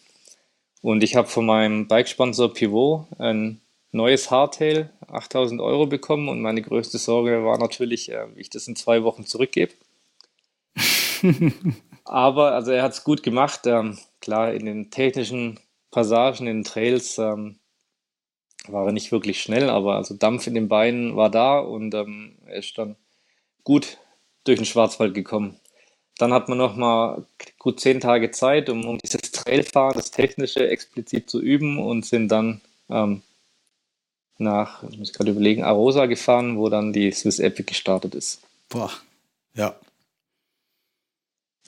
Und ich habe von meinem Bikesponsor Pivot ein neues Hardtail, 8000 Euro bekommen und meine größte Sorge war natürlich, äh, wie ich das in zwei Wochen zurückgebe. Aber also er hat es gut gemacht. Ähm, klar, in den technischen Passagen, in den Trails ähm, war er nicht wirklich schnell, aber also Dampf in den Beinen war da und ähm, er ist dann gut durch den Schwarzwald gekommen. Dann hat man noch mal gut zehn Tage Zeit, um, um dieses Trailfahren, das Technische explizit zu üben und sind dann ähm, nach, ich muss gerade überlegen, Arosa gefahren, wo dann die Swiss Epic gestartet ist. Boah, ja.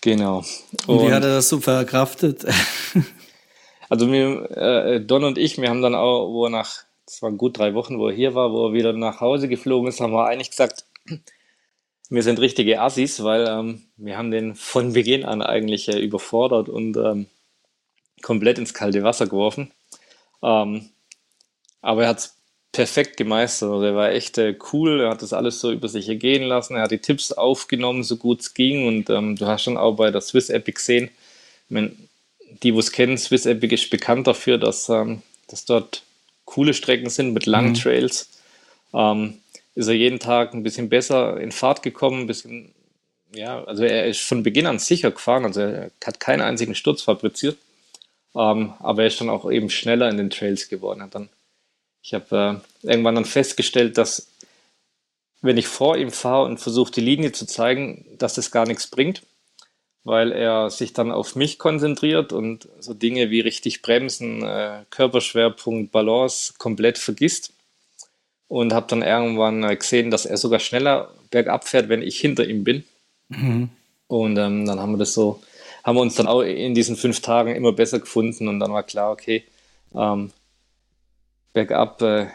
Genau. Und, und wie hat er das so verkraftet? also wir, äh, Don und ich, wir haben dann auch, wo er nach, das waren gut drei Wochen, wo er hier war, wo er wieder nach Hause geflogen ist, haben wir eigentlich gesagt, wir sind richtige Assis, weil ähm, wir haben den von Beginn an eigentlich äh, überfordert und ähm, komplett ins kalte Wasser geworfen. Ähm, aber er hat es perfekt gemeistert. Also er war echt äh, cool, er hat das alles so über sich ergehen lassen, er hat die Tipps aufgenommen, so gut es ging und ähm, du hast schon auch bei der Swiss Epic gesehen, mein, die, wo es kennen, Swiss Epic ist bekannt dafür, dass, ähm, dass dort coole Strecken sind mit langen mhm. Trails. Ähm, ist er jeden Tag ein bisschen besser in Fahrt gekommen, ein bisschen, ja, also er ist von Beginn an sicher gefahren, also er hat keinen einzigen Sturz fabriziert, ähm, aber er ist dann auch eben schneller in den Trails geworden, hat dann ich habe äh, irgendwann dann festgestellt, dass wenn ich vor ihm fahre und versuche die Linie zu zeigen, dass das gar nichts bringt, weil er sich dann auf mich konzentriert und so Dinge wie richtig bremsen, äh, Körperschwerpunkt, Balance komplett vergisst. Und habe dann irgendwann äh, gesehen, dass er sogar schneller bergab fährt, wenn ich hinter ihm bin. Mhm. Und ähm, dann haben wir das so, haben wir uns dann auch in diesen fünf Tagen immer besser gefunden und dann war klar, okay, ähm, bergab äh,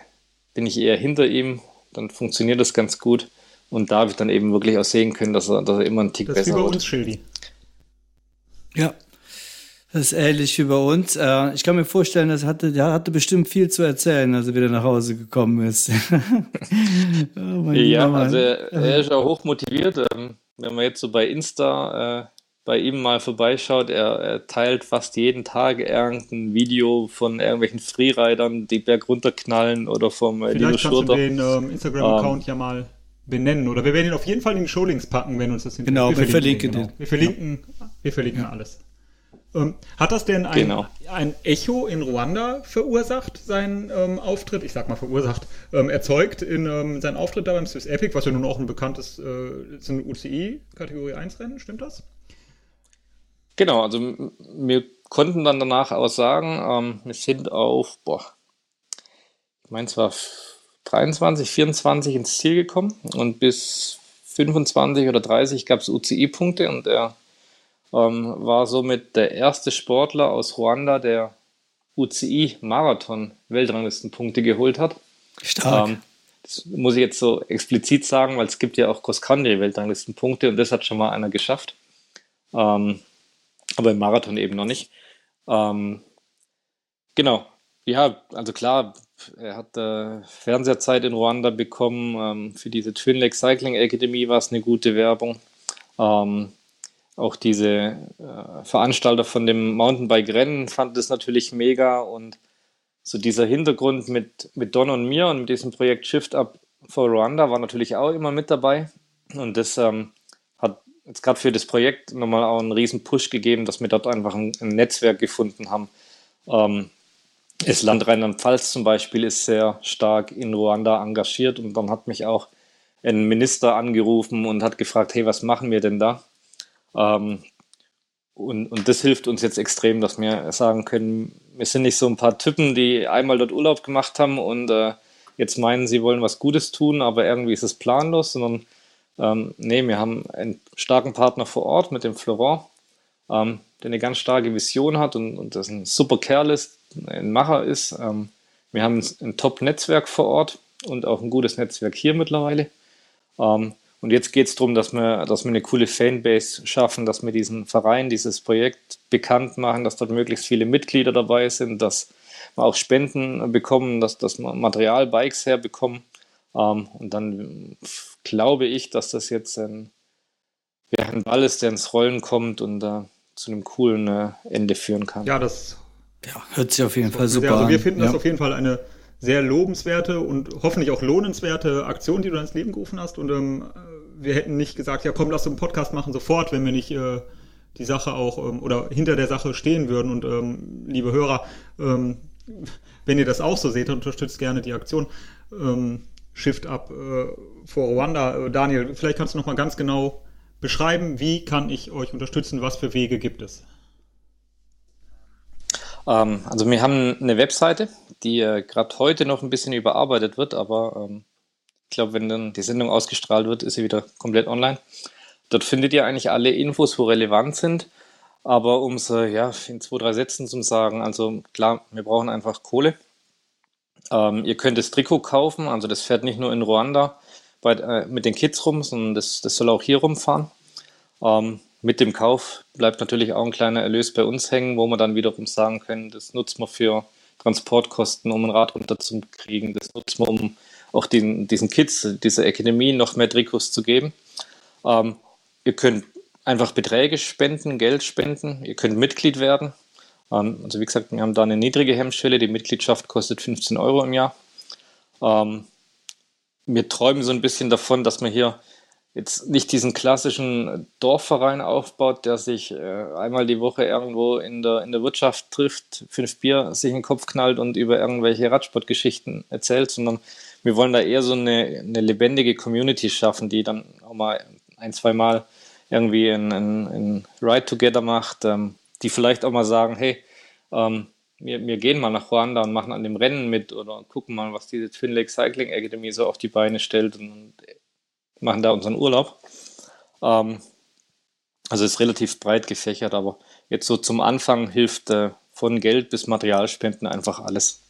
bin ich eher hinter ihm, dann funktioniert das ganz gut. Und da habe ich dann eben wirklich auch sehen können, dass er, dass er immer einen Tick das besser ist wie bei wird. uns, Schildi. Ja, das ist ähnlich wie bei uns. Äh, ich kann mir vorstellen, das hatte, der hatte bestimmt viel zu erzählen, als er wieder nach Hause gekommen ist. oh, ja, also er, er ist auch hoch motiviert. Ähm, wenn man jetzt so bei Insta äh, bei ihm mal vorbeischaut, er, er, teilt fast jeden Tag irgendein Video von irgendwelchen Freeridern, die berg runterknallen oder vom äh, Vielleicht kannst du den ähm, Instagram-Account ähm, ja mal benennen. Oder wir werden ihn auf jeden Fall in die Showlinks packen, wenn uns das interessiert. Genau, wir, wir verlinken den. Genau. Wir verlinken, ja. wir verlinken ja. alles. Ähm, hat das denn ein, genau. ein, Echo in Ruanda verursacht, seinen ähm, Auftritt, ich sag mal verursacht, ähm, erzeugt in ähm, seinen Auftritt da beim Swiss Epic, was ja nun auch ein bekanntes, äh, ist ein UCI Kategorie 1 Rennen, stimmt das? Genau, also wir konnten dann danach auch sagen, ähm, wir sind auf, boah, ich meine es war 23, 24 ins Ziel gekommen und bis 25 oder 30 gab es UCI-Punkte und er ähm, war somit der erste Sportler aus Ruanda, der UCI-Marathon-Weltranglistenpunkte geholt hat. Stark. Ähm, das muss ich jetzt so explizit sagen, weil es gibt ja auch Cross-Country-Weltranglistenpunkte und das hat schon mal einer geschafft. Ähm, aber im Marathon eben noch nicht. Ähm, genau. Ja, also klar, er hat äh, Fernsehzeit in Ruanda bekommen. Ähm, für diese Twin Lake Cycling Academy war es eine gute Werbung. Ähm, auch diese äh, Veranstalter von dem Mountainbike-Rennen fanden das natürlich mega und so dieser Hintergrund mit, mit Don und mir und mit diesem Projekt Shift Up for Rwanda war natürlich auch immer mit dabei. Und das ähm, hat jetzt gerade für das Projekt nochmal auch einen riesen Push gegeben, dass wir dort einfach ein, ein Netzwerk gefunden haben. Ähm, das Land Rheinland-Pfalz zum Beispiel ist sehr stark in Ruanda engagiert und dann hat mich auch ein Minister angerufen und hat gefragt, hey, was machen wir denn da? Ähm, und, und das hilft uns jetzt extrem, dass wir sagen können, wir sind nicht so ein paar Typen, die einmal dort Urlaub gemacht haben und äh, jetzt meinen, sie wollen was Gutes tun, aber irgendwie ist es planlos, sondern ähm, nee, wir haben einen starken Partner vor Ort mit dem Florent, ähm, der eine ganz starke Vision hat und, und das ein super Kerl ist, ein Macher ist. Ähm, wir haben ein Top-Netzwerk vor Ort und auch ein gutes Netzwerk hier mittlerweile. Ähm, und jetzt geht es darum, dass wir, dass wir eine coole Fanbase schaffen, dass wir diesen Verein, dieses Projekt bekannt machen, dass dort möglichst viele Mitglieder dabei sind, dass wir auch Spenden bekommen, dass, dass wir Material, Bikes herbekommen. Ähm, und dann glaube ich, dass das jetzt ein, ja, ein Ball ist, der ins Rollen kommt und äh, zu einem coolen äh, Ende führen kann. Ja, das ja, hört sich auf jeden Fall super also an. Also wir finden ja. das auf jeden Fall eine sehr lobenswerte und hoffentlich auch lohnenswerte Aktion, die du ins Leben gerufen hast. Und ähm, wir hätten nicht gesagt, ja komm, lass uns einen Podcast machen sofort, wenn wir nicht äh, die Sache auch ähm, oder hinter der Sache stehen würden. Und ähm, liebe Hörer, ähm, wenn ihr das auch so seht, unterstützt gerne die Aktion. Ähm, Shift Up äh, vor Ruanda. Äh, Daniel, vielleicht kannst du noch mal ganz genau beschreiben, wie kann ich euch unterstützen, was für Wege gibt es? Ähm, also wir haben eine Webseite, die äh, gerade heute noch ein bisschen überarbeitet wird, aber ähm, ich glaube, wenn dann die Sendung ausgestrahlt wird, ist sie wieder komplett online. Dort findet ihr eigentlich alle Infos, wo relevant sind. Aber um es ja, in zwei, drei Sätzen zu sagen, also klar, wir brauchen einfach Kohle. Ähm, ihr könnt das Trikot kaufen, also das fährt nicht nur in Ruanda bei, äh, mit den Kids rum, sondern das, das soll auch hier rumfahren. Ähm, mit dem Kauf bleibt natürlich auch ein kleiner Erlös bei uns hängen, wo wir dann wiederum sagen können, das nutzt man für Transportkosten, um ein Rad runterzukriegen. Das nutzt man, um auch den, diesen Kids, dieser Akademie noch mehr Trikots zu geben. Ähm, ihr könnt einfach Beträge spenden, Geld spenden. Ihr könnt Mitglied werden. Ähm, also wie gesagt, wir haben da eine niedrige Hemmschwelle. Die Mitgliedschaft kostet 15 Euro im Jahr. Ähm, wir träumen so ein bisschen davon, dass wir hier jetzt nicht diesen klassischen Dorfverein aufbaut, der sich äh, einmal die Woche irgendwo in der, in der Wirtschaft trifft, fünf Bier sich in den Kopf knallt und über irgendwelche Radsportgeschichten erzählt, sondern wir wollen da eher so eine, eine lebendige Community schaffen, die dann auch mal ein, zwei Mal irgendwie ein, ein, ein Ride Together macht, ähm, die vielleicht auch mal sagen, hey, ähm, wir, wir gehen mal nach Ruanda und machen an dem Rennen mit oder gucken mal, was diese Twin Lake Cycling Academy so auf die Beine stellt und machen da unseren Urlaub. Ähm, also ist relativ breit gefächert, aber jetzt so zum Anfang hilft äh, von Geld bis Materialspenden einfach alles.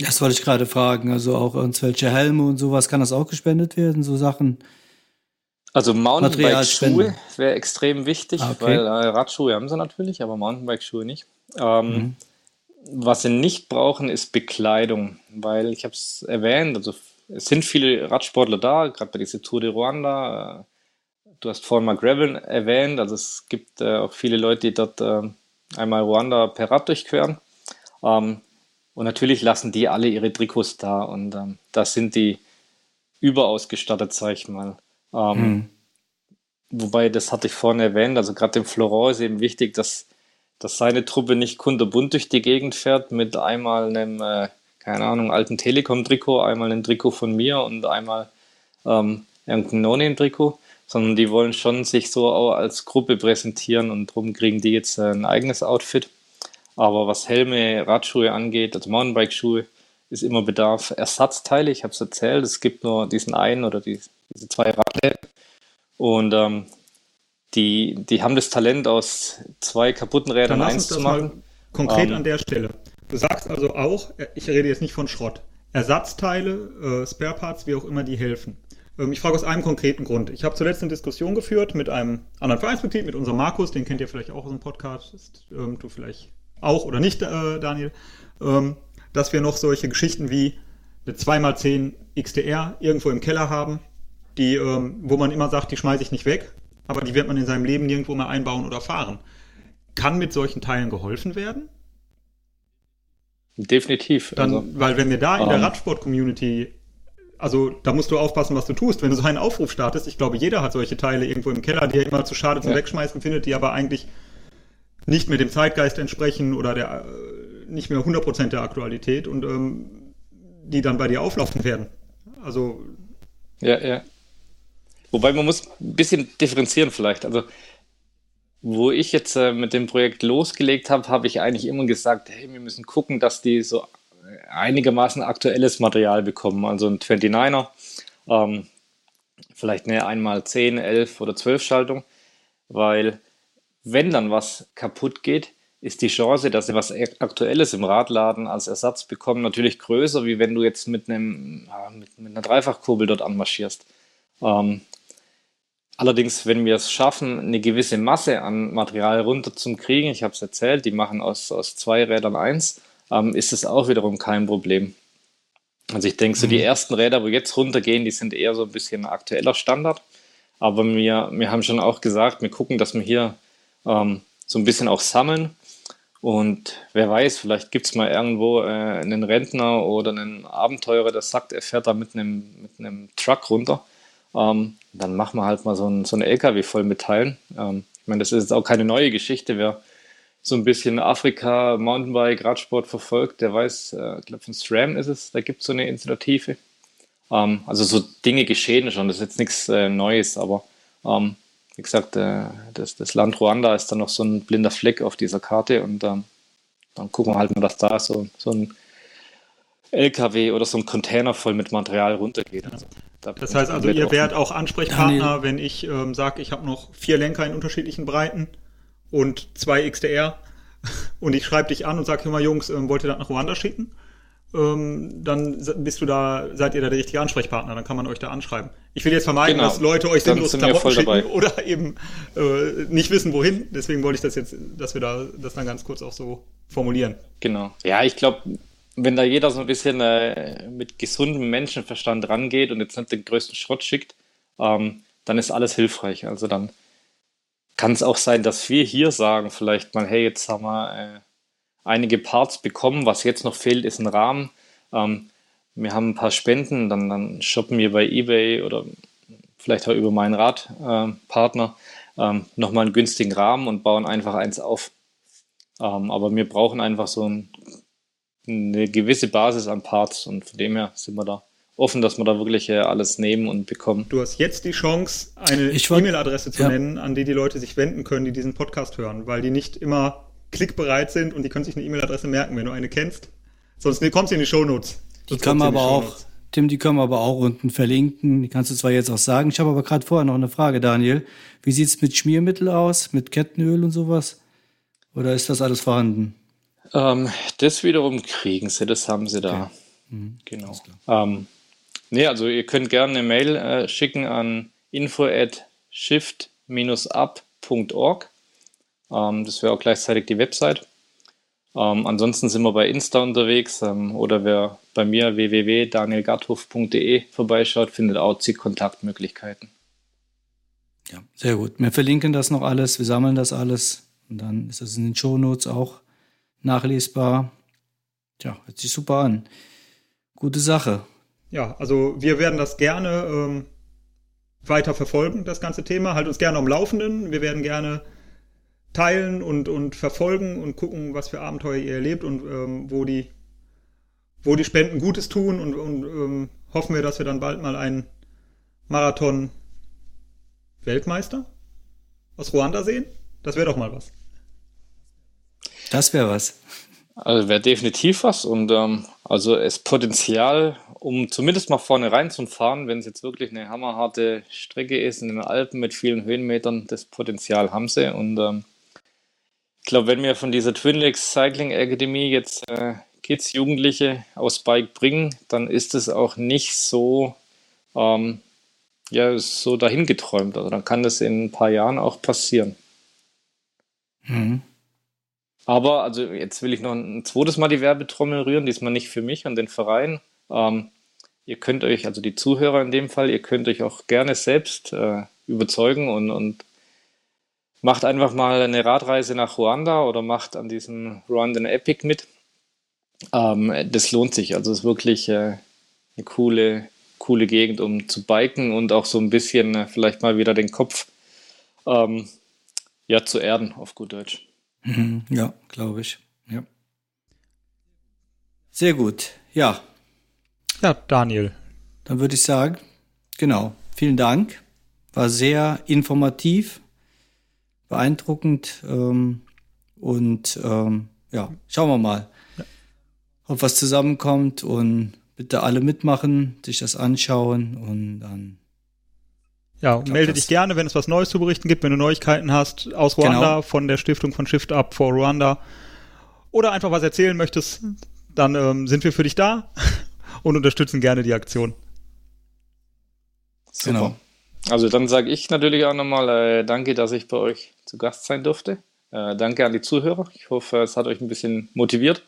Das wollte ich gerade fragen. Also auch irgendwelche Helme und sowas, kann das auch gespendet werden? So Sachen? Also Mountainbike-Schuhe wäre extrem wichtig, ah, okay. weil äh, Radschuhe haben sie natürlich, aber Mountainbike-Schuhe nicht. Ähm, mhm. Was sie nicht brauchen, ist Bekleidung, weil ich habe es erwähnt, also es sind viele Radsportler da, gerade bei dieser Tour de Ruanda. du hast vorhin mal Gravel erwähnt, also es gibt äh, auch viele Leute, die dort äh, einmal Ruanda per Rad durchqueren. Ähm, und natürlich lassen die alle ihre Trikots da und ähm, da sind die überausgestattet, sag ich mal. Ähm, hm. Wobei, das hatte ich vorhin erwähnt, also gerade dem Florent ist eben wichtig, dass, dass seine Truppe nicht kunterbunt durch die Gegend fährt mit einmal einem, äh, keine Ahnung, alten Telekom-Trikot, einmal einem Trikot von mir und einmal ähm, irgendein No-Name-Trikot, sondern die wollen schon sich so auch als Gruppe präsentieren und darum kriegen die jetzt äh, ein eigenes Outfit. Aber was Helme, Radschuhe angeht, also Mountainbike-Schuhe, ist immer Bedarf Ersatzteile. Ich habe es erzählt, es gibt nur diesen einen oder die, diese zwei Radläden. Und ähm, die, die haben das Talent, aus zwei kaputten Rädern eins zu machen. konkret ähm, an der Stelle. Du sagst also auch, ich rede jetzt nicht von Schrott, Ersatzteile, äh, Spareparts, wie auch immer, die helfen. Ähm, ich frage aus einem konkreten Grund. Ich habe zuletzt eine Diskussion geführt mit einem anderen Vereinsmitglied, mit unserem Markus, den kennt ihr vielleicht auch aus dem Podcast, ähm, du vielleicht auch oder nicht, äh, Daniel, ähm, dass wir noch solche Geschichten wie eine 2x10 XTR irgendwo im Keller haben, die, ähm, wo man immer sagt, die schmeiße ich nicht weg, aber die wird man in seinem Leben nirgendwo mehr einbauen oder fahren. Kann mit solchen Teilen geholfen werden? Definitiv. Dann, also, weil wenn wir da in der ähm, Radsport-Community, also da musst du aufpassen, was du tust. Wenn du so einen Aufruf startest, ich glaube, jeder hat solche Teile irgendwo im Keller, die er immer zu schade zum ja. Wegschmeißen findet, die aber eigentlich nicht mehr dem Zeitgeist entsprechen oder der, äh, nicht mehr 100% der Aktualität und ähm, die dann bei dir auflaufen werden. Also. Ja, ja. Wobei man muss ein bisschen differenzieren vielleicht. Also, wo ich jetzt äh, mit dem Projekt losgelegt habe, habe ich eigentlich immer gesagt, hey, wir müssen gucken, dass die so einigermaßen aktuelles Material bekommen. Also ein 29er, ähm, vielleicht eine einmal 10, 11 oder 12 Schaltung, weil wenn dann was kaputt geht, ist die Chance, dass sie was Aktuelles im Radladen als Ersatz bekommen, natürlich größer, wie wenn du jetzt mit, einem, mit, mit einer Dreifachkurbel dort anmarschierst. Ähm, allerdings, wenn wir es schaffen, eine gewisse Masse an Material runter zu kriegen, ich habe es erzählt, die machen aus, aus zwei Rädern eins, ähm, ist es auch wiederum kein Problem. Also ich denke, so die mhm. ersten Räder, wo jetzt runtergehen, die sind eher so ein bisschen aktueller Standard. Aber wir, wir haben schon auch gesagt, wir gucken, dass wir hier ähm, so ein bisschen auch sammeln. Und wer weiß, vielleicht gibt es mal irgendwo äh, einen Rentner oder einen Abenteurer, der sagt, er fährt da mit einem, mit einem Truck runter. Ähm, dann machen wir halt mal so einen, so einen LKW voll mit Teilen. Ähm, ich meine, das ist jetzt auch keine neue Geschichte. Wer so ein bisschen Afrika, Mountainbike, Radsport verfolgt, der weiß, äh, ich glaube von SRAM ist es, da gibt es so eine Initiative. Ähm, also so Dinge geschehen schon, das ist jetzt nichts äh, Neues, aber ähm, wie gesagt, äh, das, das, Land Ruanda ist dann noch so ein blinder Fleck auf dieser Karte und ähm, dann gucken wir halt mal, dass da so, so ein LKW oder so ein Container voll mit Material runtergeht. Also, da das heißt also, ihr werdet auch Ansprechpartner, wenn ich ähm, sage, ich habe noch vier Lenker in unterschiedlichen Breiten und zwei XDR und ich schreibe dich an und sage, hör mal Jungs, ähm, wollt ihr das nach Ruanda schicken? Ähm, dann bist du da, seid ihr da der richtige Ansprechpartner, dann kann man euch da anschreiben. Ich will jetzt vermeiden, genau. dass Leute euch sinnlos Klamotten schicken dabei. oder eben äh, nicht wissen, wohin. Deswegen wollte ich das jetzt, dass wir da das dann ganz kurz auch so formulieren. Genau. Ja, ich glaube, wenn da jeder so ein bisschen äh, mit gesundem Menschenverstand rangeht und jetzt nicht den größten Schrott schickt, ähm, dann ist alles hilfreich. Also dann kann es auch sein, dass wir hier sagen, vielleicht mal, hey, jetzt haben wir äh, einige Parts bekommen. Was jetzt noch fehlt, ist ein Rahmen. Ähm, wir haben ein paar Spenden, dann, dann shoppen wir bei eBay oder vielleicht auch über meinen Radpartner äh, ähm, nochmal einen günstigen Rahmen und bauen einfach eins auf. Ähm, aber wir brauchen einfach so ein, eine gewisse Basis an Parts und von dem her sind wir da offen, dass wir da wirklich äh, alles nehmen und bekommen. Du hast jetzt die Chance, eine E-Mail-Adresse zu ja. nennen, an die die Leute sich wenden können, die diesen Podcast hören, weil die nicht immer klickbereit sind und die können sich eine E-Mail-Adresse merken, wenn du eine kennst. Sonst kommt sie in die Shownotes. Die können wir aber auch, Tim, die können wir aber auch unten verlinken. Die kannst du zwar jetzt auch sagen. Ich habe aber gerade vorher noch eine Frage, Daniel. Wie sieht's mit Schmiermittel aus, mit Kettenöl und sowas? Oder ist das alles vorhanden? Ähm, das wiederum kriegen sie, das haben sie da. Okay. Mhm. Genau. Ähm, nee, also ihr könnt gerne eine Mail äh, schicken an info at shift-up.org. Ähm, das wäre auch gleichzeitig die Website. Ähm, ansonsten sind wir bei Insta unterwegs ähm, oder wer bei mir www.danielgarthof.de vorbeischaut, findet auch zig Kontaktmöglichkeiten. Ja, sehr gut. Wir verlinken das noch alles, wir sammeln das alles und dann ist das in den Shownotes auch nachlesbar. Ja, hört sich super an. Gute Sache. Ja, also wir werden das gerne ähm, weiter verfolgen, das ganze Thema. Halt uns gerne am Laufenden. Wir werden gerne teilen und, und verfolgen und gucken, was für Abenteuer ihr erlebt und ähm, wo, die, wo die Spenden Gutes tun und, und ähm, hoffen wir, dass wir dann bald mal einen Marathon-Weltmeister aus Ruanda sehen. Das wäre doch mal was. Das wäre was. Also wäre definitiv was und ähm, also es Potenzial, um zumindest mal vorne rein zu fahren, wenn es jetzt wirklich eine hammerharte Strecke ist in den Alpen mit vielen Höhenmetern, das Potenzial haben sie und ähm, ich glaube, wenn wir von dieser Twin Lakes Cycling Academy jetzt äh, Kids, Jugendliche aus Bike bringen, dann ist es auch nicht so, ähm, ja, so dahin geträumt. Also dann kann das in ein paar Jahren auch passieren. Mhm. Aber, also jetzt will ich noch ein zweites Mal die Werbetrommel rühren, diesmal nicht für mich und den Verein. Ähm, ihr könnt euch, also die Zuhörer in dem Fall, ihr könnt euch auch gerne selbst äh, überzeugen und, und macht einfach mal eine Radreise nach Ruanda oder macht an diesem Rwandan Epic mit. Ähm, das lohnt sich. Also es ist wirklich äh, eine coole, coole Gegend, um zu biken und auch so ein bisschen äh, vielleicht mal wieder den Kopf ähm, ja, zu erden, auf gut Deutsch. Mhm, ja, glaube ich. Ja. Sehr gut. Ja. Ja, Daniel. Dann würde ich sagen, genau. Vielen Dank. War sehr informativ beeindruckend. Ähm, und ähm, ja, schauen wir mal, ob was zusammenkommt und bitte alle mitmachen, sich das anschauen und dann. Ja, glaub, melde dich gerne, wenn es was Neues zu berichten gibt, wenn du Neuigkeiten hast aus Ruanda, genau. von der Stiftung von Shift Up for Ruanda oder einfach was erzählen möchtest, dann ähm, sind wir für dich da und unterstützen gerne die Aktion. Super. Genau. Also dann sage ich natürlich auch nochmal äh, danke, dass ich bei euch zu Gast sein durfte. Äh, danke an die Zuhörer. Ich hoffe, es hat euch ein bisschen motiviert.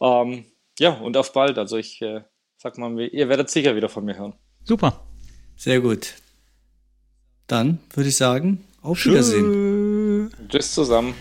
Ähm, ja, und auf bald. Also ich äh, sag mal, ihr werdet sicher wieder von mir hören. Super. Sehr gut. Dann würde ich sagen, auf Wiedersehen. Tschüss zusammen.